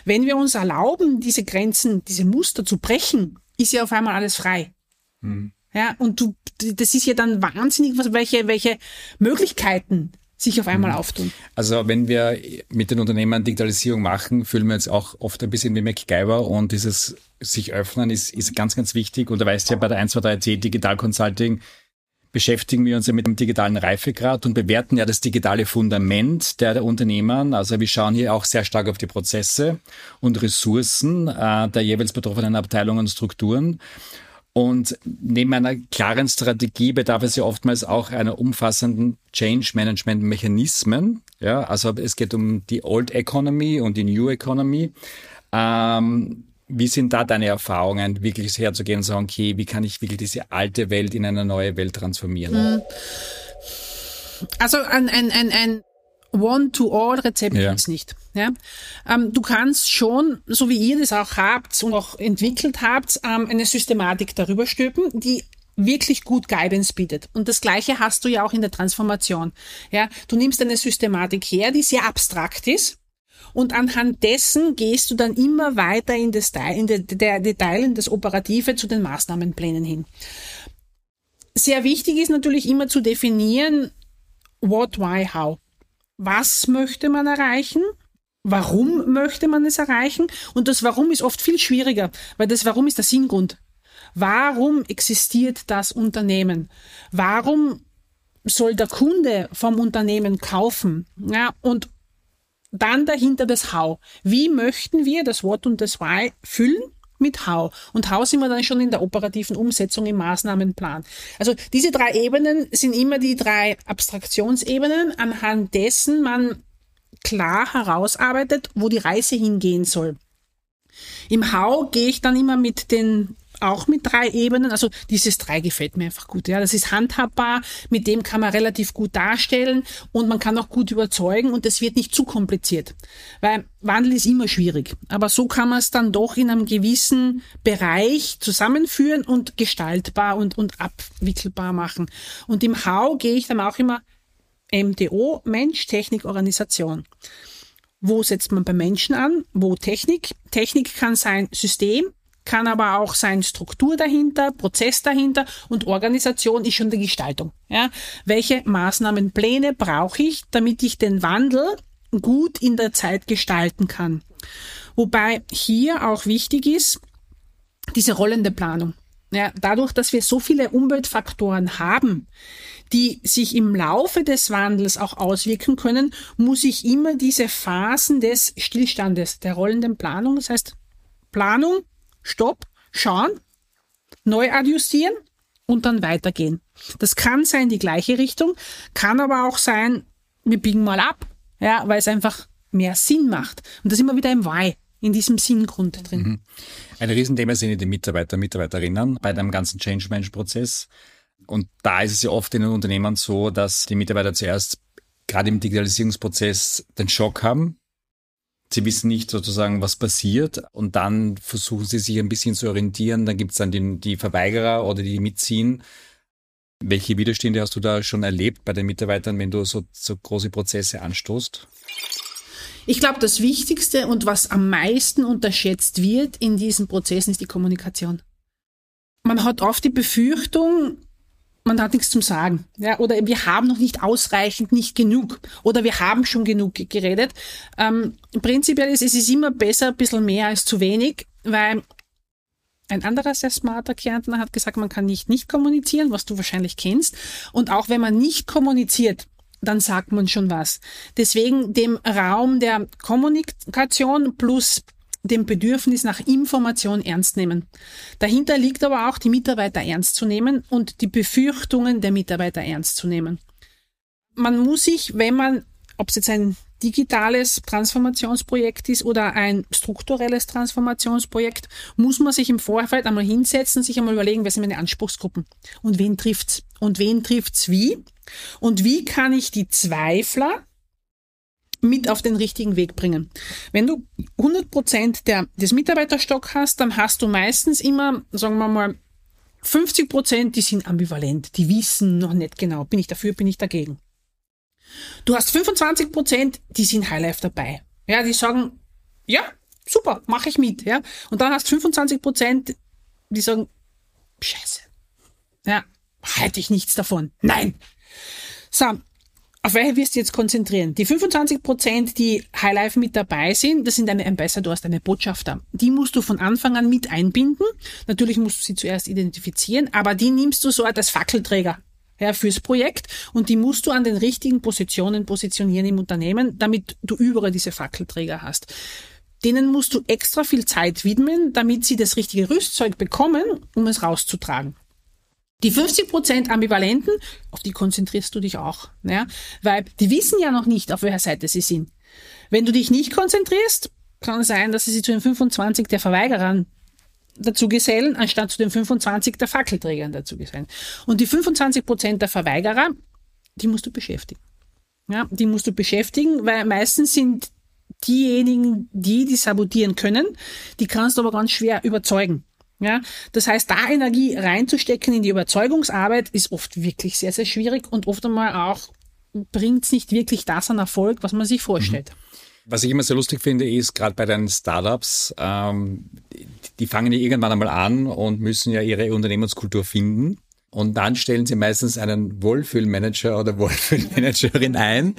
Wenn wir uns erlauben, diese Grenzen, diese Muster zu brechen ist ja auf einmal alles frei. Mhm. Ja, und du, das ist ja dann wahnsinnig, was, welche, welche Möglichkeiten sich auf einmal mhm. auftun. Also wenn wir mit den Unternehmen Digitalisierung machen, fühlen wir uns auch oft ein bisschen wie MacGyver und dieses sich öffnen ist, ist ganz, ganz wichtig. Und du weißt ja bei der 123T Digital Consulting beschäftigen wir uns ja mit dem digitalen Reifegrad und bewerten ja das digitale Fundament der, der Unternehmen. Also wir schauen hier auch sehr stark auf die Prozesse und Ressourcen äh, der jeweils betroffenen Abteilungen und Strukturen. Und neben einer klaren Strategie bedarf es ja oftmals auch einer umfassenden Change Management Mechanismen. Ja, also es geht um die Old Economy und die New Economy. Ähm, wie sind da deine Erfahrungen, wirklich herzugehen und sagen, okay, wie kann ich wirklich diese alte Welt in eine neue Welt transformieren? Also ein, ein, ein, ein One-to-All-Rezept ja. ist nicht. Ja? Ähm, du kannst schon, so wie ihr das auch habt und auch entwickelt habt, ähm, eine Systematik darüber stülpen, die wirklich gut Guidance bietet. Und das Gleiche hast du ja auch in der Transformation. Ja, du nimmst eine Systematik her, die sehr abstrakt ist. Und anhand dessen gehst du dann immer weiter in das in der, der Detail, in das Operative zu den Maßnahmenplänen hin. Sehr wichtig ist natürlich immer zu definieren, what, why, how was möchte man erreichen? Warum möchte man es erreichen? Und das Warum ist oft viel schwieriger, weil das Warum ist der Sinngrund. Warum existiert das Unternehmen? Warum soll der Kunde vom Unternehmen kaufen? Ja, und dann dahinter das How. Wie möchten wir das What und das Why füllen? Mit How. Und How sind wir dann schon in der operativen Umsetzung im Maßnahmenplan. Also diese drei Ebenen sind immer die drei Abstraktionsebenen, anhand dessen man klar herausarbeitet, wo die Reise hingehen soll. Im How gehe ich dann immer mit den auch mit drei Ebenen. Also dieses drei gefällt mir einfach gut. Ja, das ist handhabbar, mit dem kann man relativ gut darstellen und man kann auch gut überzeugen und es wird nicht zu kompliziert, weil Wandel ist immer schwierig. Aber so kann man es dann doch in einem gewissen Bereich zusammenführen und gestaltbar und, und abwickelbar machen. Und im How gehe ich dann auch immer MDO, Mensch, Technik, Organisation. Wo setzt man bei Menschen an? Wo Technik? Technik kann sein System, kann aber auch sein Struktur dahinter, Prozess dahinter und Organisation ist schon die Gestaltung. Ja? Welche Maßnahmenpläne brauche ich, damit ich den Wandel gut in der Zeit gestalten kann? Wobei hier auch wichtig ist, diese rollende Planung. Ja, dadurch, dass wir so viele Umweltfaktoren haben, die sich im Laufe des Wandels auch auswirken können, muss ich immer diese Phasen des Stillstandes, der rollenden Planung, das heißt Planung, Stopp, schauen, neu adjustieren und dann weitergehen. Das kann sein die gleiche Richtung, kann aber auch sein, wir biegen mal ab, ja, weil es einfach mehr Sinn macht. Und da sind wir wieder im Why, in diesem Sinngrund drin. Mhm. Ein Riesenthema sind die Mitarbeiter, Mitarbeiterinnen bei dem ganzen Change-Management-Prozess. Und da ist es ja oft in den Unternehmen so, dass die Mitarbeiter zuerst gerade im Digitalisierungsprozess den Schock haben, Sie wissen nicht sozusagen, was passiert und dann versuchen sie sich ein bisschen zu orientieren. Dann gibt es dann die, die Verweigerer oder die mitziehen. Welche Widerstände hast du da schon erlebt bei den Mitarbeitern, wenn du so, so große Prozesse anstoßt? Ich glaube, das Wichtigste und was am meisten unterschätzt wird in diesen Prozessen ist die Kommunikation. Man hat oft die Befürchtung, man hat nichts zum Sagen. Ja, oder wir haben noch nicht ausreichend, nicht genug. Oder wir haben schon genug geredet. Ähm, prinzipiell ist es ist immer besser, ein bisschen mehr als zu wenig, weil ein anderer sehr smarter Kärntner hat gesagt, man kann nicht nicht kommunizieren, was du wahrscheinlich kennst. Und auch wenn man nicht kommuniziert, dann sagt man schon was. Deswegen dem Raum der Kommunikation plus dem Bedürfnis nach Information ernst nehmen. Dahinter liegt aber auch, die Mitarbeiter ernst zu nehmen und die Befürchtungen der Mitarbeiter ernst zu nehmen. Man muss sich, wenn man, ob es jetzt ein digitales Transformationsprojekt ist oder ein strukturelles Transformationsprojekt, muss man sich im Vorfeld einmal hinsetzen, sich einmal überlegen, wer sind meine Anspruchsgruppen und wen trifft's und wen trifft's wie und wie kann ich die Zweifler mit auf den richtigen Weg bringen. Wenn du 100 Prozent des Mitarbeiterstock hast, dann hast du meistens immer, sagen wir mal, 50 Prozent, die sind ambivalent, die wissen noch nicht genau, bin ich dafür, bin ich dagegen. Du hast 25 Prozent, die sind Highlife dabei. Ja, die sagen, ja, super, mache ich mit. Ja, und dann hast 25 Prozent, die sagen, scheiße. Ja, halte ich nichts davon. Nein. So, auf welche wirst du jetzt konzentrieren? Die 25 Prozent, die Highlife mit dabei sind, das sind deine Ambassadors, deine Botschafter. Die musst du von Anfang an mit einbinden. Natürlich musst du sie zuerst identifizieren, aber die nimmst du so als Fackelträger ja, fürs Projekt und die musst du an den richtigen Positionen positionieren im Unternehmen, damit du überall diese Fackelträger hast. Denen musst du extra viel Zeit widmen, damit sie das richtige Rüstzeug bekommen, um es rauszutragen. Die 50% Ambivalenten, auf die konzentrierst du dich auch, ja, weil die wissen ja noch nicht, auf welcher Seite sie sind. Wenn du dich nicht konzentrierst, kann es sein, dass sie sich zu den 25 der Verweigerern dazu gesellen, anstatt zu den 25 der Fackelträgern dazu gesellen. Und die 25% der Verweigerer, die musst du beschäftigen. Ja, die musst du beschäftigen, weil meistens sind diejenigen, die die sabotieren können, die kannst du aber ganz schwer überzeugen. Ja, das heißt, da Energie reinzustecken in die Überzeugungsarbeit ist oft wirklich sehr, sehr schwierig und oft einmal auch bringt es nicht wirklich das an Erfolg, was man sich vorstellt. Mhm. Was ich immer sehr lustig finde, ist gerade bei den Startups, ähm, die fangen ja irgendwann einmal an und müssen ja ihre Unternehmenskultur finden. Und dann stellen sie meistens einen Wohlfühlmanager oder Wohlfühlmanagerin ein,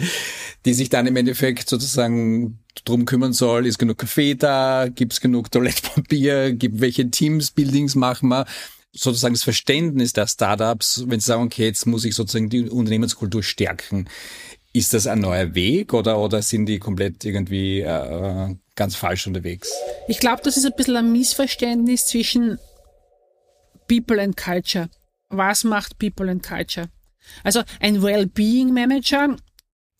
die sich dann im Endeffekt sozusagen drum kümmern soll, ist genug Kaffee da, gibt's genug Toilettpapier, gibt welche Teams-Buildings machen wir sozusagen das Verständnis der Startups, wenn sie sagen, okay, jetzt muss ich sozusagen die Unternehmenskultur stärken. Ist das ein neuer Weg oder, oder sind die komplett irgendwie äh, ganz falsch unterwegs? Ich glaube, das ist ein bisschen ein Missverständnis zwischen People and Culture was macht People and Culture? Also ein Well-Being Manager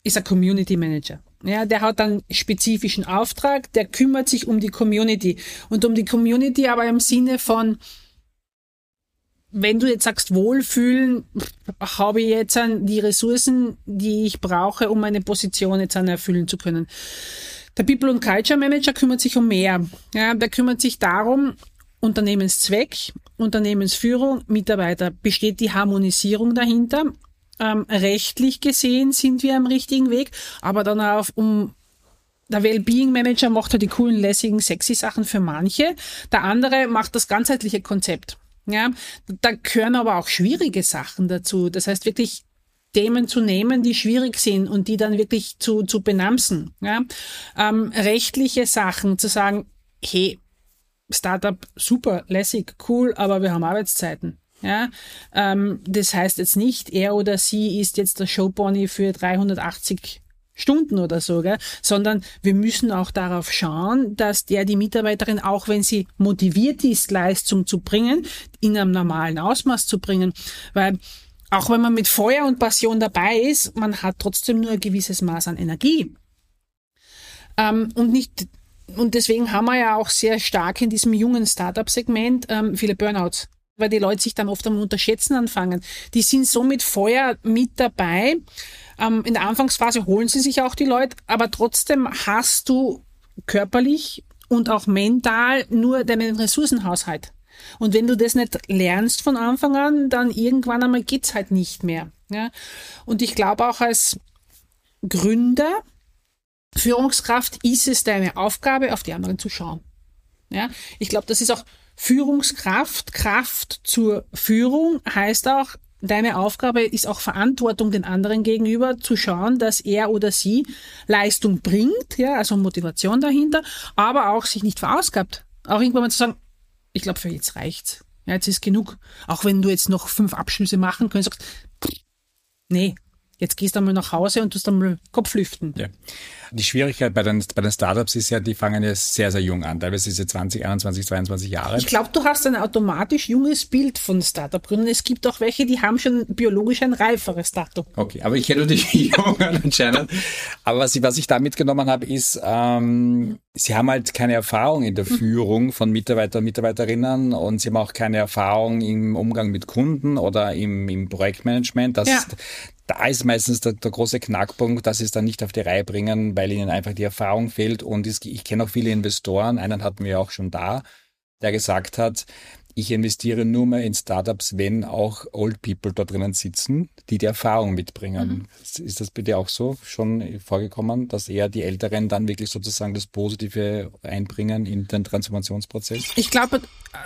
ist ein Community Manager. Ja, der hat einen spezifischen Auftrag, der kümmert sich um die Community und um die Community aber im Sinne von wenn du jetzt sagst Wohlfühlen, habe ich jetzt die Ressourcen, die ich brauche, um meine Position jetzt erfüllen zu können. Der People and Culture Manager kümmert sich um mehr. Ja, der kümmert sich darum, Unternehmenszweck, Unternehmensführung, Mitarbeiter. Besteht die Harmonisierung dahinter? Ähm, rechtlich gesehen sind wir am richtigen Weg, aber dann auch um der Wellbeing Manager macht halt die coolen, lässigen, sexy Sachen für manche. Der andere macht das ganzheitliche Konzept. Ja, da gehören aber auch schwierige Sachen dazu. Das heißt wirklich Themen zu nehmen, die schwierig sind und die dann wirklich zu, zu benamsen. Ja? Ähm, rechtliche Sachen zu sagen, hey, Startup super, lässig, cool, aber wir haben Arbeitszeiten. Ja, ähm, das heißt jetzt nicht, er oder sie ist jetzt der Showpony für 380 Stunden oder so, gell? sondern wir müssen auch darauf schauen, dass der die Mitarbeiterin, auch wenn sie motiviert ist, Leistung zu bringen, in einem normalen Ausmaß zu bringen, weil auch wenn man mit Feuer und Passion dabei ist, man hat trotzdem nur ein gewisses Maß an Energie. Ähm, und nicht und deswegen haben wir ja auch sehr stark in diesem jungen Startup-Segment ähm, viele Burnouts, weil die Leute sich dann oft am Unterschätzen anfangen. Die sind so mit Feuer mit dabei. Ähm, in der Anfangsphase holen sie sich auch die Leute, aber trotzdem hast du körperlich und auch mental nur deinen Ressourcenhaushalt. Und wenn du das nicht lernst von Anfang an, dann irgendwann einmal geht's halt nicht mehr. Ja? Und ich glaube auch als Gründer Führungskraft ist es deine Aufgabe, auf die anderen zu schauen. Ja, ich glaube, das ist auch Führungskraft, Kraft zur Führung heißt auch, deine Aufgabe ist auch Verantwortung den anderen gegenüber, zu schauen, dass er oder sie Leistung bringt, ja, also Motivation dahinter, aber auch sich nicht verausgabt. Auch irgendwann mal zu sagen, ich glaube, für jetzt reicht's. Ja, jetzt ist genug. Auch wenn du jetzt noch fünf Abschlüsse machen könntest, nee, jetzt gehst du einmal nach Hause und tust einmal Kopf lüften. Ja. Die Schwierigkeit bei den, bei den Startups ist ja, die fangen ja sehr, sehr jung an. Teilweise ist sie 20, 21, 22 Jahre. Ich glaube, du hast ein automatisch junges Bild von Startup-Gründern. Es gibt auch welche, die haben schon biologisch ein reiferes Datum. Okay, aber ich kenne die Jungen anscheinend. Aber was ich, was ich da mitgenommen habe, ist, ähm, sie haben halt keine Erfahrung in der hm. Führung von Mitarbeitern und Mitarbeiterinnen und sie haben auch keine Erfahrung im Umgang mit Kunden oder im, im Projektmanagement. Das, ja da ist meistens der, der, große Knackpunkt, dass sie es dann nicht auf die Reihe bringen, weil ihnen einfach die Erfahrung fehlt. Und ich kenne auch viele Investoren, einen hatten wir auch schon da, der gesagt hat, ich investiere nur mehr in Startups, wenn auch Old People da drinnen sitzen, die die Erfahrung mitbringen. Mhm. Ist das bitte auch so schon vorgekommen, dass eher die Älteren dann wirklich sozusagen das Positive einbringen in den Transformationsprozess? Ich glaube,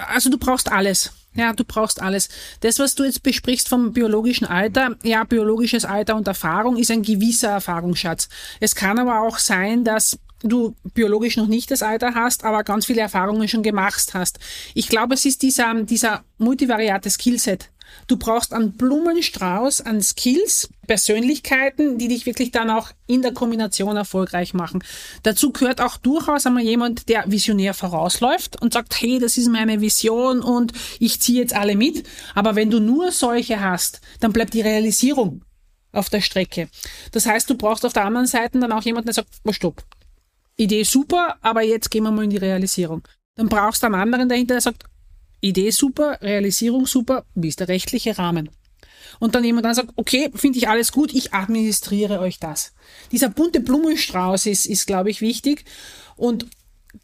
also du brauchst alles. Ja, du brauchst alles. Das, was du jetzt besprichst vom biologischen Alter, ja, biologisches Alter und Erfahrung ist ein gewisser Erfahrungsschatz. Es kann aber auch sein, dass du biologisch noch nicht das Alter hast, aber ganz viele Erfahrungen schon gemacht hast. Ich glaube, es ist dieser, dieser multivariate Skillset. Du brauchst einen Blumenstrauß an Skills, Persönlichkeiten, die dich wirklich dann auch in der Kombination erfolgreich machen. Dazu gehört auch durchaus einmal jemand, der visionär vorausläuft und sagt, hey, das ist meine Vision und ich ziehe jetzt alle mit. Aber wenn du nur solche hast, dann bleibt die Realisierung auf der Strecke. Das heißt, du brauchst auf der anderen Seite dann auch jemanden, der sagt, stopp, Idee super, aber jetzt gehen wir mal in die Realisierung. Dann brauchst du einen anderen dahinter, der sagt, Idee super, Realisierung super, wie ist der rechtliche Rahmen? Und dann jemand dann sagt, okay, finde ich alles gut, ich administriere euch das. Dieser bunte Blumenstrauß ist, ist glaube ich, wichtig und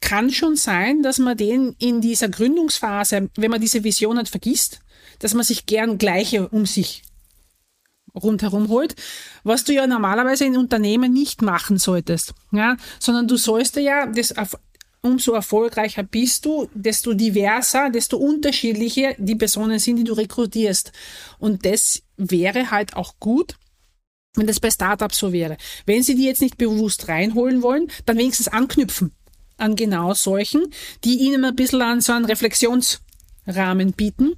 kann schon sein, dass man den in dieser Gründungsphase, wenn man diese Vision hat, vergisst, dass man sich gern gleiche um sich rundherum holt, was du ja normalerweise in Unternehmen nicht machen solltest, ja, sondern du sollst ja das umso erfolgreicher bist du, desto diverser, desto unterschiedlicher die Personen sind, die du rekrutierst. Und das wäre halt auch gut, wenn das bei Startups so wäre. Wenn sie die jetzt nicht bewusst reinholen wollen, dann wenigstens anknüpfen an genau solchen, die ihnen ein bisschen an so einen Reflexionsrahmen bieten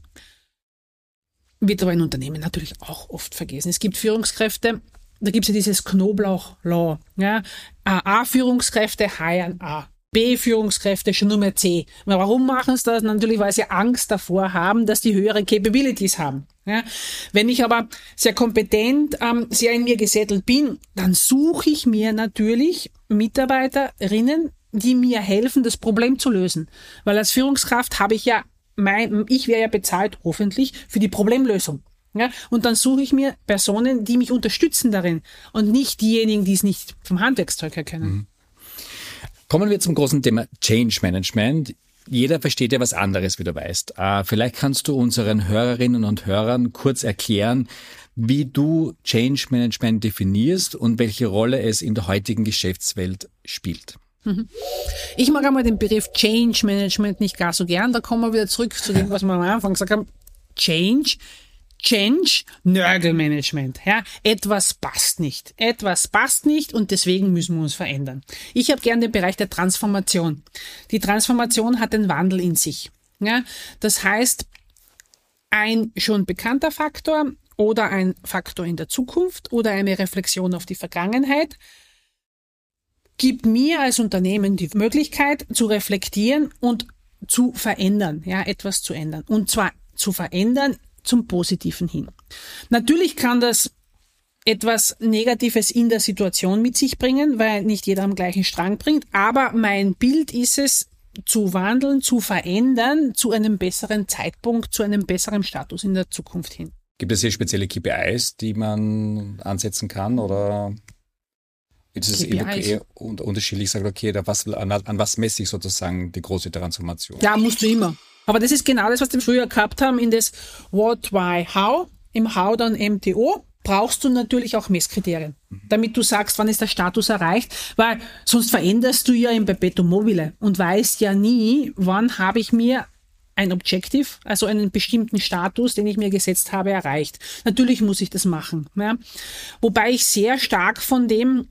wird aber in Unternehmen natürlich auch oft vergessen. Es gibt Führungskräfte, da gibt es ja dieses Knoblauch-Law. Ja? A-Führungskräfte heiern A. B-Führungskräfte schon nur mehr C. Warum machen sie das? Natürlich, weil sie Angst davor haben, dass die höhere Capabilities haben. Ja? Wenn ich aber sehr kompetent, ähm, sehr in mir gesettelt bin, dann suche ich mir natürlich Mitarbeiterinnen, die mir helfen, das Problem zu lösen. Weil als Führungskraft habe ich ja mein, ich wäre ja bezahlt, hoffentlich, für die Problemlösung. Ja, und dann suche ich mir Personen, die mich unterstützen darin und nicht diejenigen, die es nicht vom Handwerkszeug her können. Mhm. Kommen wir zum großen Thema Change Management. Jeder versteht ja was anderes, wie du weißt. Uh, vielleicht kannst du unseren Hörerinnen und Hörern kurz erklären, wie du Change Management definierst und welche Rolle es in der heutigen Geschäftswelt spielt. Ich mag einmal den Begriff Change Management nicht gar so gern. Da kommen wir wieder zurück zu dem, was wir am Anfang gesagt haben. Change, Change, Nörgelmanagement. Ja, etwas passt nicht. Etwas passt nicht und deswegen müssen wir uns verändern. Ich habe gern den Bereich der Transformation. Die Transformation hat den Wandel in sich. Ja, das heißt, ein schon bekannter Faktor oder ein Faktor in der Zukunft oder eine Reflexion auf die Vergangenheit gibt mir als Unternehmen die Möglichkeit zu reflektieren und zu verändern, ja, etwas zu ändern. Und zwar zu verändern zum Positiven hin. Natürlich kann das etwas Negatives in der Situation mit sich bringen, weil nicht jeder am gleichen Strang bringt. Aber mein Bild ist es, zu wandeln, zu verändern, zu einem besseren Zeitpunkt, zu einem besseren Status in der Zukunft hin. Gibt es hier spezielle KPIs, die man ansetzen kann oder es ist eher unterschiedlich, sagt, okay, was, an, an, was messe ich sozusagen die große Transformation? Ja, musst du immer. Aber das ist genau das, was wir früher gehabt haben in das What, Why, How. Im How dann MTO brauchst du natürlich auch Messkriterien, mhm. damit du sagst, wann ist der Status erreicht, weil sonst veränderst du ja im Perpetuum mobile und weißt ja nie, wann habe ich mir ein Objective, also einen bestimmten Status, den ich mir gesetzt habe, erreicht. Natürlich muss ich das machen. Ja. Wobei ich sehr stark von dem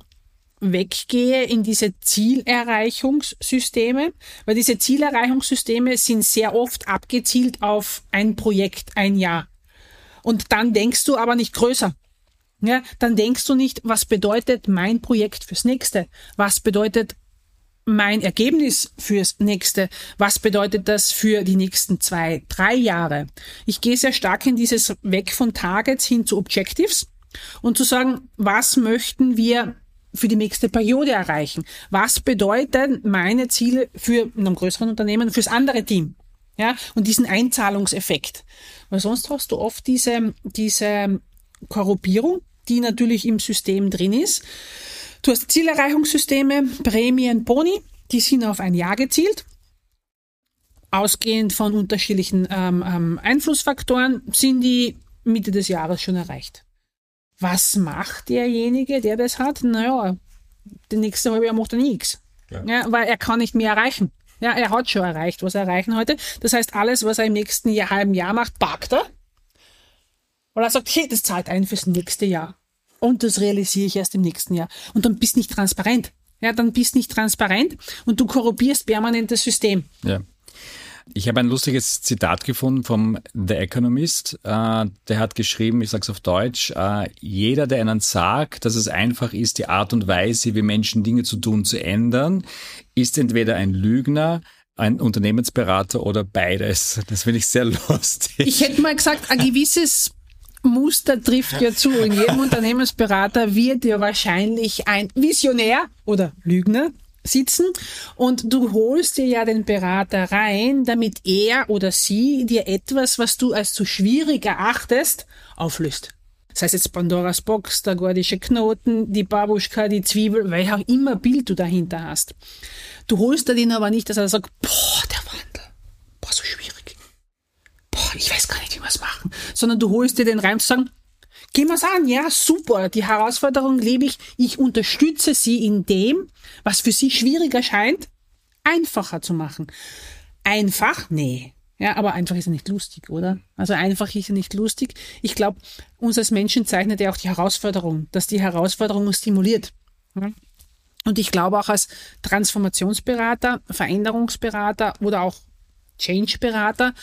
weggehe in diese Zielerreichungssysteme, weil diese Zielerreichungssysteme sind sehr oft abgezielt auf ein Projekt, ein Jahr. Und dann denkst du aber nicht größer. Ja, dann denkst du nicht, was bedeutet mein Projekt fürs nächste? Was bedeutet mein Ergebnis fürs nächste? Was bedeutet das für die nächsten zwei, drei Jahre? Ich gehe sehr stark in dieses Weg von Targets hin zu Objectives und zu sagen, was möchten wir für die nächste Periode erreichen? Was bedeuten meine Ziele für in einem größeren Unternehmen, fürs andere Team? Ja, und diesen Einzahlungseffekt. Weil sonst hast du oft diese, diese Korrupierung, die natürlich im System drin ist. Du hast Zielerreichungssysteme, Prämien, Boni, die sind auf ein Jahr gezielt. ausgehend von unterschiedlichen ähm, ähm, Einflussfaktoren, sind die Mitte des Jahres schon erreicht. Was macht derjenige, der das hat? Naja, die nächste halbe Jahr macht er nichts. Ja. ja. weil er kann nicht mehr erreichen. Ja, er hat schon erreicht, was er erreichen heute. Das heißt, alles, was er im nächsten Jahr, halben Jahr macht, packt er. Und er sagt, hey, das zahlt ein fürs nächste Jahr. Und das realisiere ich erst im nächsten Jahr. Und dann bist nicht transparent. Ja, dann bist nicht transparent und du korrupierst permanent das System. Ja. Ich habe ein lustiges Zitat gefunden vom The Economist. Äh, der hat geschrieben, ich sage es auf Deutsch, äh, jeder, der einen sagt, dass es einfach ist, die Art und Weise, wie Menschen Dinge zu tun, zu ändern, ist entweder ein Lügner, ein Unternehmensberater oder beides. Das finde ich sehr lustig. Ich hätte mal gesagt, ein gewisses Muster trifft ja zu. In jedem Unternehmensberater wird ja wahrscheinlich ein Visionär oder Lügner sitzen und du holst dir ja den Berater rein, damit er oder sie dir etwas, was du als zu schwierig erachtest, auflöst. Das heißt jetzt Pandoras Box, der gordische Knoten, die Babuschka, die Zwiebel, welch auch immer Bild du dahinter hast. Du holst dir den aber nicht, dass er sagt, boah, der Wandel, boah, so schwierig. Boah, ich weiß gar nicht, wie wir es machen. Sondern du holst dir den rein und sagen, Gehen wir es an, ja, super. Die Herausforderung lebe ich. Ich unterstütze Sie in dem, was für Sie schwieriger scheint, einfacher zu machen. Einfach? Nee. Ja, aber einfach ist ja nicht lustig, oder? Also einfach ist ja nicht lustig. Ich glaube, uns als Menschen zeichnet ja auch die Herausforderung, dass die Herausforderung uns stimuliert. Und ich glaube auch als Transformationsberater, Veränderungsberater oder auch Change-Berater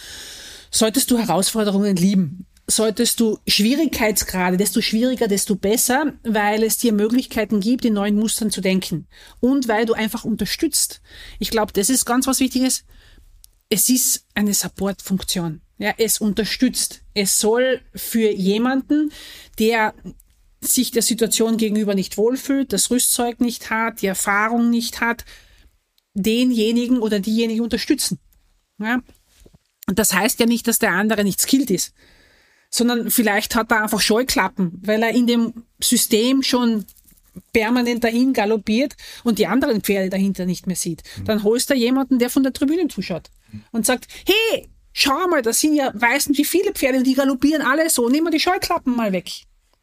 solltest du Herausforderungen lieben solltest du Schwierigkeitsgrade, desto schwieriger, desto besser, weil es dir Möglichkeiten gibt, in neuen Mustern zu denken und weil du einfach unterstützt. Ich glaube, das ist ganz was Wichtiges. Es ist eine Supportfunktion. Ja, es unterstützt. Es soll für jemanden, der sich der Situation gegenüber nicht wohlfühlt, das Rüstzeug nicht hat, die Erfahrung nicht hat, denjenigen oder diejenige unterstützen. Ja? Und das heißt ja nicht, dass der andere nicht skilled ist sondern vielleicht hat er einfach Scheuklappen, weil er in dem System schon permanent dahin galoppiert und die anderen Pferde dahinter nicht mehr sieht. Mhm. Dann holst du jemanden, der von der Tribüne zuschaut und sagt, hey, schau mal, das sind ja weißen wie viele Pferde und die galoppieren alle so, nehmen wir die Scheuklappen mal weg.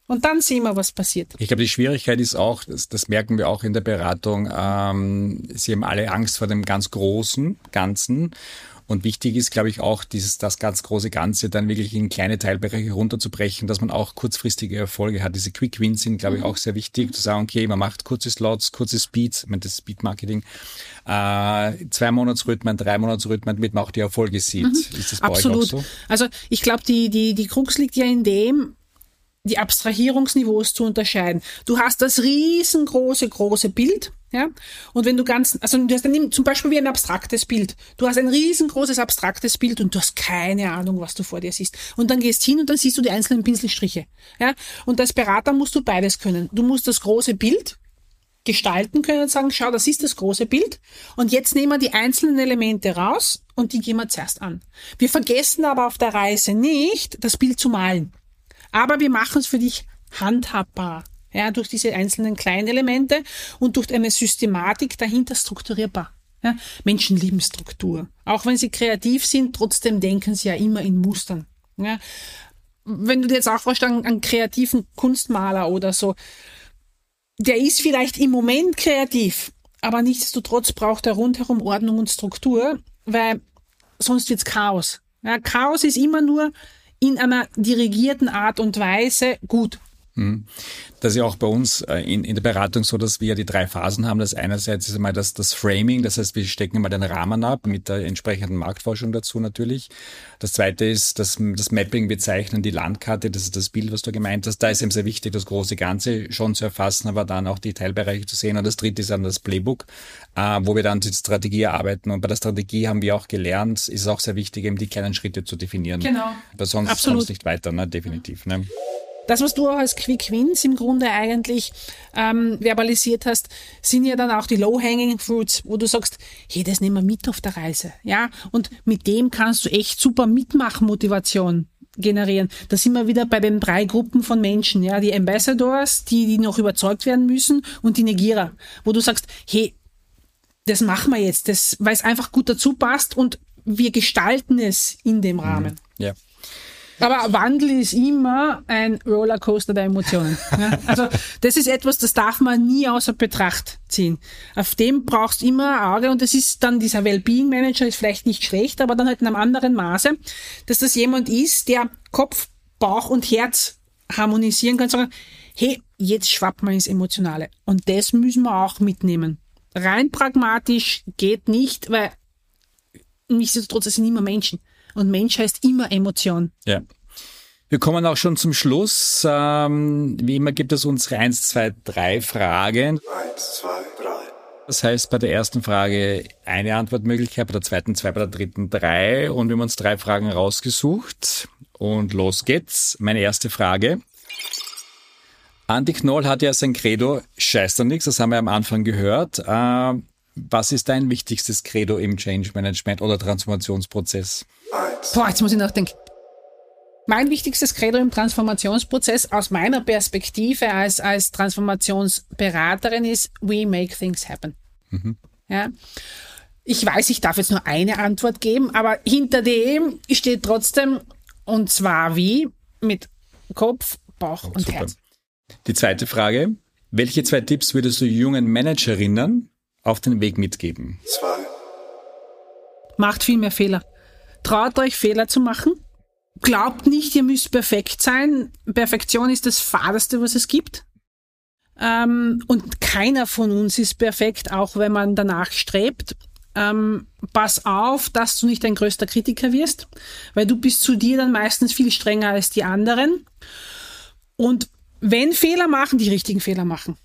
Und dann sehen wir, was passiert. Ich glaube, die Schwierigkeit ist auch, das, das merken wir auch in der Beratung, ähm, sie haben alle Angst vor dem ganz Großen, Ganzen. Und wichtig ist, glaube ich, auch dieses, das ganz große Ganze dann wirklich in kleine Teilbereiche runterzubrechen, dass man auch kurzfristige Erfolge hat. Diese Quick Wins sind, glaube ich, mhm. auch sehr wichtig, zu sagen, okay, man macht kurze Slots, kurze Speeds, ich meine, das Speed Marketing, äh, zwei Monatsrhythmen, drei Monatsrhythmen, damit man auch die Erfolge sieht. Mhm. Ist das bei Absolut. euch auch so? Also ich glaube, die, die, die Krux liegt ja in dem, die Abstrahierungsniveaus zu unterscheiden. Du hast das riesengroße, große Bild, ja, und wenn du ganz, also du hast dann zum Beispiel wie ein abstraktes Bild. Du hast ein riesengroßes abstraktes Bild und du hast keine Ahnung, was du vor dir siehst. Und dann gehst hin und dann siehst du die einzelnen Pinselstriche, ja. Und als Berater musst du beides können. Du musst das große Bild gestalten können und sagen, schau, das ist das große Bild. Und jetzt nehmen wir die einzelnen Elemente raus und die gehen wir zuerst an. Wir vergessen aber auf der Reise nicht, das Bild zu malen. Aber wir machen es für dich handhabbar. Ja, durch diese einzelnen kleinen Elemente und durch eine Systematik dahinter strukturierbar. Ja, Menschen lieben Struktur. Auch wenn sie kreativ sind, trotzdem denken sie ja immer in Mustern. Ja, wenn du dir jetzt auch vorstellst, einen kreativen Kunstmaler oder so, der ist vielleicht im Moment kreativ, aber nichtsdestotrotz braucht er rundherum Ordnung und Struktur, weil sonst wird's Chaos. Ja, Chaos ist immer nur in einer dirigierten Art und Weise gut. Mhm. Das ist ja auch bei uns äh, in, in der Beratung so, dass wir die drei Phasen haben. Das einerseits ist einmal das, das Framing, das heißt, wir stecken mal den Rahmen ab mit der entsprechenden Marktforschung dazu natürlich. Das zweite ist das, das Mapping, wir zeichnen die Landkarte, das ist das Bild, was du gemeint hast. Da ist eben sehr wichtig, das große Ganze schon zu erfassen, aber dann auch die Teilbereiche zu sehen. Und das dritte ist dann das Playbook, äh, wo wir dann die Strategie erarbeiten. Und bei der Strategie haben wir auch gelernt, ist es auch sehr wichtig, eben die kleinen Schritte zu definieren. Genau. Weil sonst kommst du nicht weiter, ne? definitiv. Ne? Das, was du auch als Quick Wins im Grunde eigentlich ähm, verbalisiert hast, sind ja dann auch die Low-Hanging Fruits, wo du sagst, hey, das nehmen wir mit auf der Reise. Ja, und mit dem kannst du echt super Mitmachmotivation generieren. Da sind wir wieder bei den drei Gruppen von Menschen, ja, die Ambassadors, die, die noch überzeugt werden müssen und die Negierer, wo du sagst, hey, das machen wir jetzt, das, weil es einfach gut dazu passt und wir gestalten es in dem Rahmen. Mhm. Ja. Aber Wandel ist immer ein Rollercoaster der Emotionen. Also das ist etwas, das darf man nie außer Betracht ziehen. Auf dem brauchst du immer ein Auge und das ist dann dieser Wellbeing Manager ist vielleicht nicht schlecht, aber dann halt in einem anderen Maße, dass das jemand ist, der Kopf, Bauch und Herz harmonisieren kann, sagen, hey, jetzt schwappt man ins Emotionale. Und das müssen wir auch mitnehmen. Rein pragmatisch geht nicht, weil nichtsdestotrotz, es sind immer Menschen. Und Mensch heißt immer Emotion. Ja. Wir kommen auch schon zum Schluss. Ähm, wie immer gibt es unsere 1, 2, 3 Fragen. 1, 2, 3. Das heißt, bei der ersten Frage eine Antwortmöglichkeit, bei der zweiten zwei, bei der dritten drei. Und wir haben uns drei Fragen rausgesucht. Und los geht's. Meine erste Frage. Andy Knoll hat ja sein Credo, scheiß da nichts, das haben wir am Anfang gehört. Äh, was ist dein wichtigstes Credo im Change Management oder Transformationsprozess? Boah, jetzt muss ich nachdenken. Mein wichtigstes Credo im Transformationsprozess aus meiner Perspektive als, als Transformationsberaterin ist, we make things happen. Mhm. Ja. Ich weiß, ich darf jetzt nur eine Antwort geben, aber hinter dem steht trotzdem, und zwar wie? Mit Kopf, Bauch oh, und super. Herz. Die zweite Frage. Welche zwei Tipps würdest du jungen Managerinnen auf den Weg mitgeben? Zwei. Macht viel mehr Fehler. Traut euch Fehler zu machen. Glaubt nicht, ihr müsst perfekt sein. Perfektion ist das Fadeste, was es gibt. Ähm, und keiner von uns ist perfekt, auch wenn man danach strebt. Ähm, pass auf, dass du nicht dein größter Kritiker wirst, weil du bist zu dir dann meistens viel strenger als die anderen. Und wenn Fehler machen, die richtigen Fehler machen.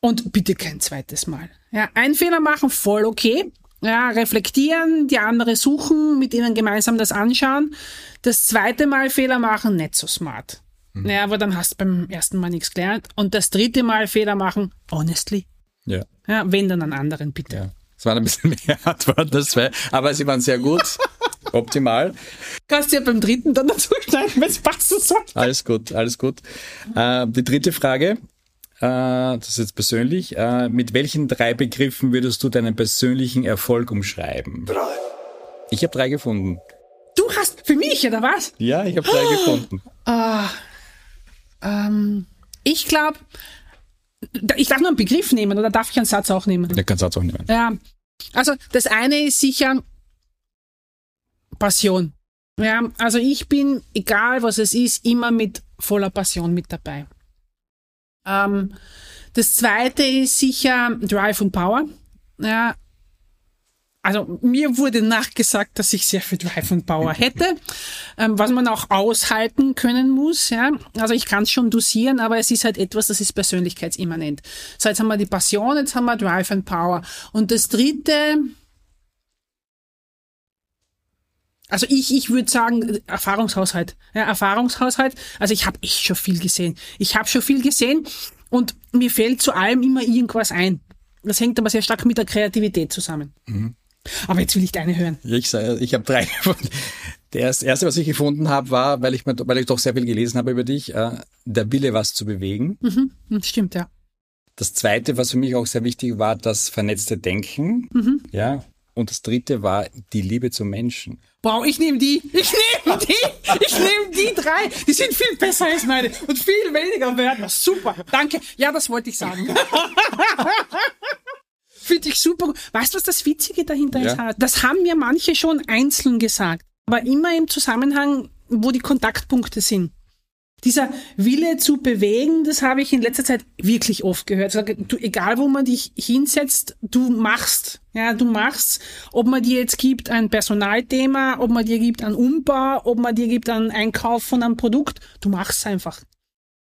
Und bitte kein zweites Mal. Ja, ein Fehler machen, voll okay. Ja, reflektieren, die andere suchen, mit ihnen gemeinsam das anschauen. Das zweite Mal Fehler machen, nicht so smart. Mhm. Ja, aber dann hast du beim ersten Mal nichts gelernt. Und das dritte Mal Fehler machen, honestly. Ja. Ja, wenn dann an anderen, bitte. Ja. Es waren ein bisschen mehr Antworten, das zwei, aber sie waren sehr gut. Optimal. Kannst du ja beim dritten dann dazu schneiden, wenn es passen soll. Alles gut, alles gut. Äh, die dritte Frage. Äh, das ist jetzt persönlich. Äh, mit welchen drei Begriffen würdest du deinen persönlichen Erfolg umschreiben? Drei. Ich habe drei gefunden. Du hast für mich, oder was? Ja, ich habe drei oh. gefunden. Ah, ähm, ich glaube, ich darf nur einen Begriff nehmen oder darf ich einen Satz auch nehmen? Ich kann einen Satz auch nehmen. Ja, also das eine ist sicher Passion. Ja, also ich bin, egal was es ist, immer mit voller Passion mit dabei. Ähm, das zweite ist sicher Drive und Power. Ja, also mir wurde nachgesagt, dass ich sehr viel Drive und Power hätte, ähm, was man auch aushalten können muss. Ja? Also ich kann es schon dosieren, aber es ist halt etwas, das ist persönlichkeitsimmanent. So, jetzt haben wir die Passion, jetzt haben wir Drive and Power. Und das dritte, also ich, ich würde sagen, Erfahrungshaushalt. Ja, Erfahrungshaushalt. Also ich habe echt schon viel gesehen. Ich habe schon viel gesehen und mir fällt zu allem immer irgendwas ein. Das hängt aber sehr stark mit der Kreativität zusammen. Mhm. Aber jetzt will ich deine hören. Ich, ich habe drei. Das erste, was ich gefunden habe, war, weil ich, weil ich doch sehr viel gelesen habe über dich, äh, der Wille, was zu bewegen. Mhm, stimmt, ja. Das zweite, was für mich auch sehr wichtig war, das vernetzte Denken. Mhm. Ja. Und das dritte war die Liebe zum Menschen. Wow, ich nehme die. Ich nehme die. Ich nehme die drei. Die sind viel besser als meine und viel weniger wert. Super. Danke. Ja, das wollte ich sagen. Finde ich super. Weißt du, was das Witzige dahinter ja. ist? Das haben mir manche schon einzeln gesagt. Aber immer im Zusammenhang, wo die Kontaktpunkte sind. Dieser Wille zu bewegen, das habe ich in letzter Zeit wirklich oft gehört. Du, egal wo man dich hinsetzt, du machst. Ja, du machst. Ob man dir jetzt gibt ein Personalthema, ob man dir gibt einen Umbau, ob man dir gibt einen Einkauf von einem Produkt, du machst einfach.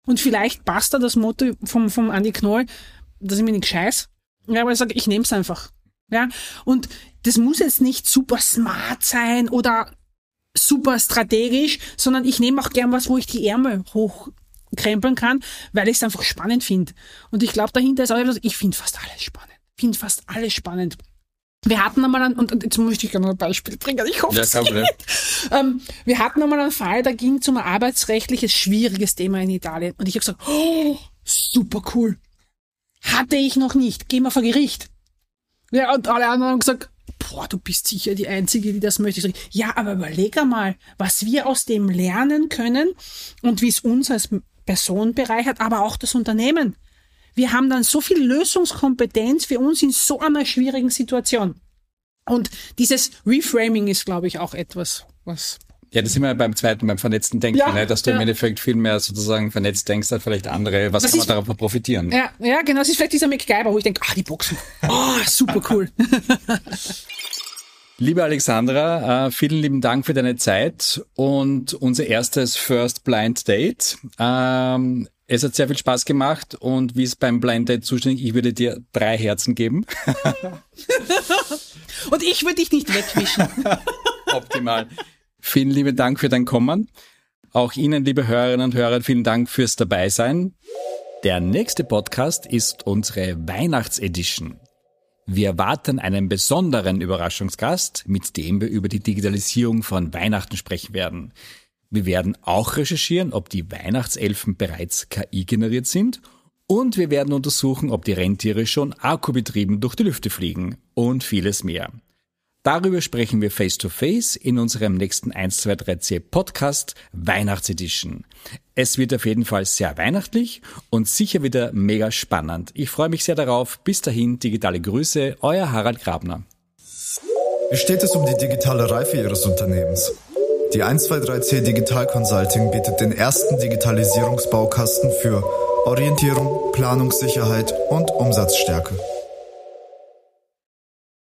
Und vielleicht passt da das Motto vom, vom Andy Knoll, das ist mir nicht scheiß. Ja, aber ich sage, ich nehme es einfach. Ja, und das muss jetzt nicht super smart sein oder super strategisch, sondern ich nehme auch gern was, wo ich die Ärmel hochkrempeln kann, weil ich es einfach spannend finde. Und ich glaube, dahinter ist auch etwas, ich finde fast alles spannend. Ich finde fast alles spannend. Wir hatten einmal ein, und jetzt möchte ich gerne ein Beispiel bringen, ich hoffe, ja, es geht. Ähm, wir hatten einmal einen Fall, da ging es um ein arbeitsrechtliches, schwieriges Thema in Italien. Und ich habe gesagt, oh, super cool. Hatte ich noch nicht, gehen wir vor Gericht. Ja, und alle anderen haben gesagt, boah, du bist sicher die Einzige, die das möchte. Ich sage, ja, aber überleg einmal, was wir aus dem lernen können und wie es uns als Person bereichert, aber auch das Unternehmen. Wir haben dann so viel Lösungskompetenz für uns in so einer schwierigen Situation. Und dieses Reframing ist, glaube ich, auch etwas, was ja, das sind wir beim zweiten, beim vernetzten Denken, ja, ne? dass du ja. im Endeffekt viel mehr sozusagen vernetzt denkst, als vielleicht andere. Was das kann man darauf profitieren? Ja, ja, genau. Das ist vielleicht dieser MacGyver, wo ich denke, ah, die Boxen. Oh, super cool. Liebe Alexandra, äh, vielen lieben Dank für deine Zeit und unser erstes First Blind Date. Ähm, es hat sehr viel Spaß gemacht und wie es beim Blind Date zuständig, ich würde dir drei Herzen geben. und ich würde dich nicht wegwischen. Optimal. Vielen lieben Dank für dein Kommen. Auch Ihnen, liebe Hörerinnen und Hörer, vielen Dank fürs Dabeisein. Der nächste Podcast ist unsere Weihnachtsedition. Wir erwarten einen besonderen Überraschungsgast, mit dem wir über die Digitalisierung von Weihnachten sprechen werden. Wir werden auch recherchieren, ob die Weihnachtselfen bereits KI generiert sind und wir werden untersuchen, ob die Rentiere schon akkubetrieben durch die Lüfte fliegen und vieles mehr. Darüber sprechen wir face to face in unserem nächsten 123C Podcast Weihnachtsedition. Es wird auf jeden Fall sehr weihnachtlich und sicher wieder mega spannend. Ich freue mich sehr darauf. Bis dahin, digitale Grüße, euer Harald Grabner. Wie steht es um die digitale Reife Ihres Unternehmens? Die 123C Digital Consulting bietet den ersten Digitalisierungsbaukasten für Orientierung, Planungssicherheit und Umsatzstärke.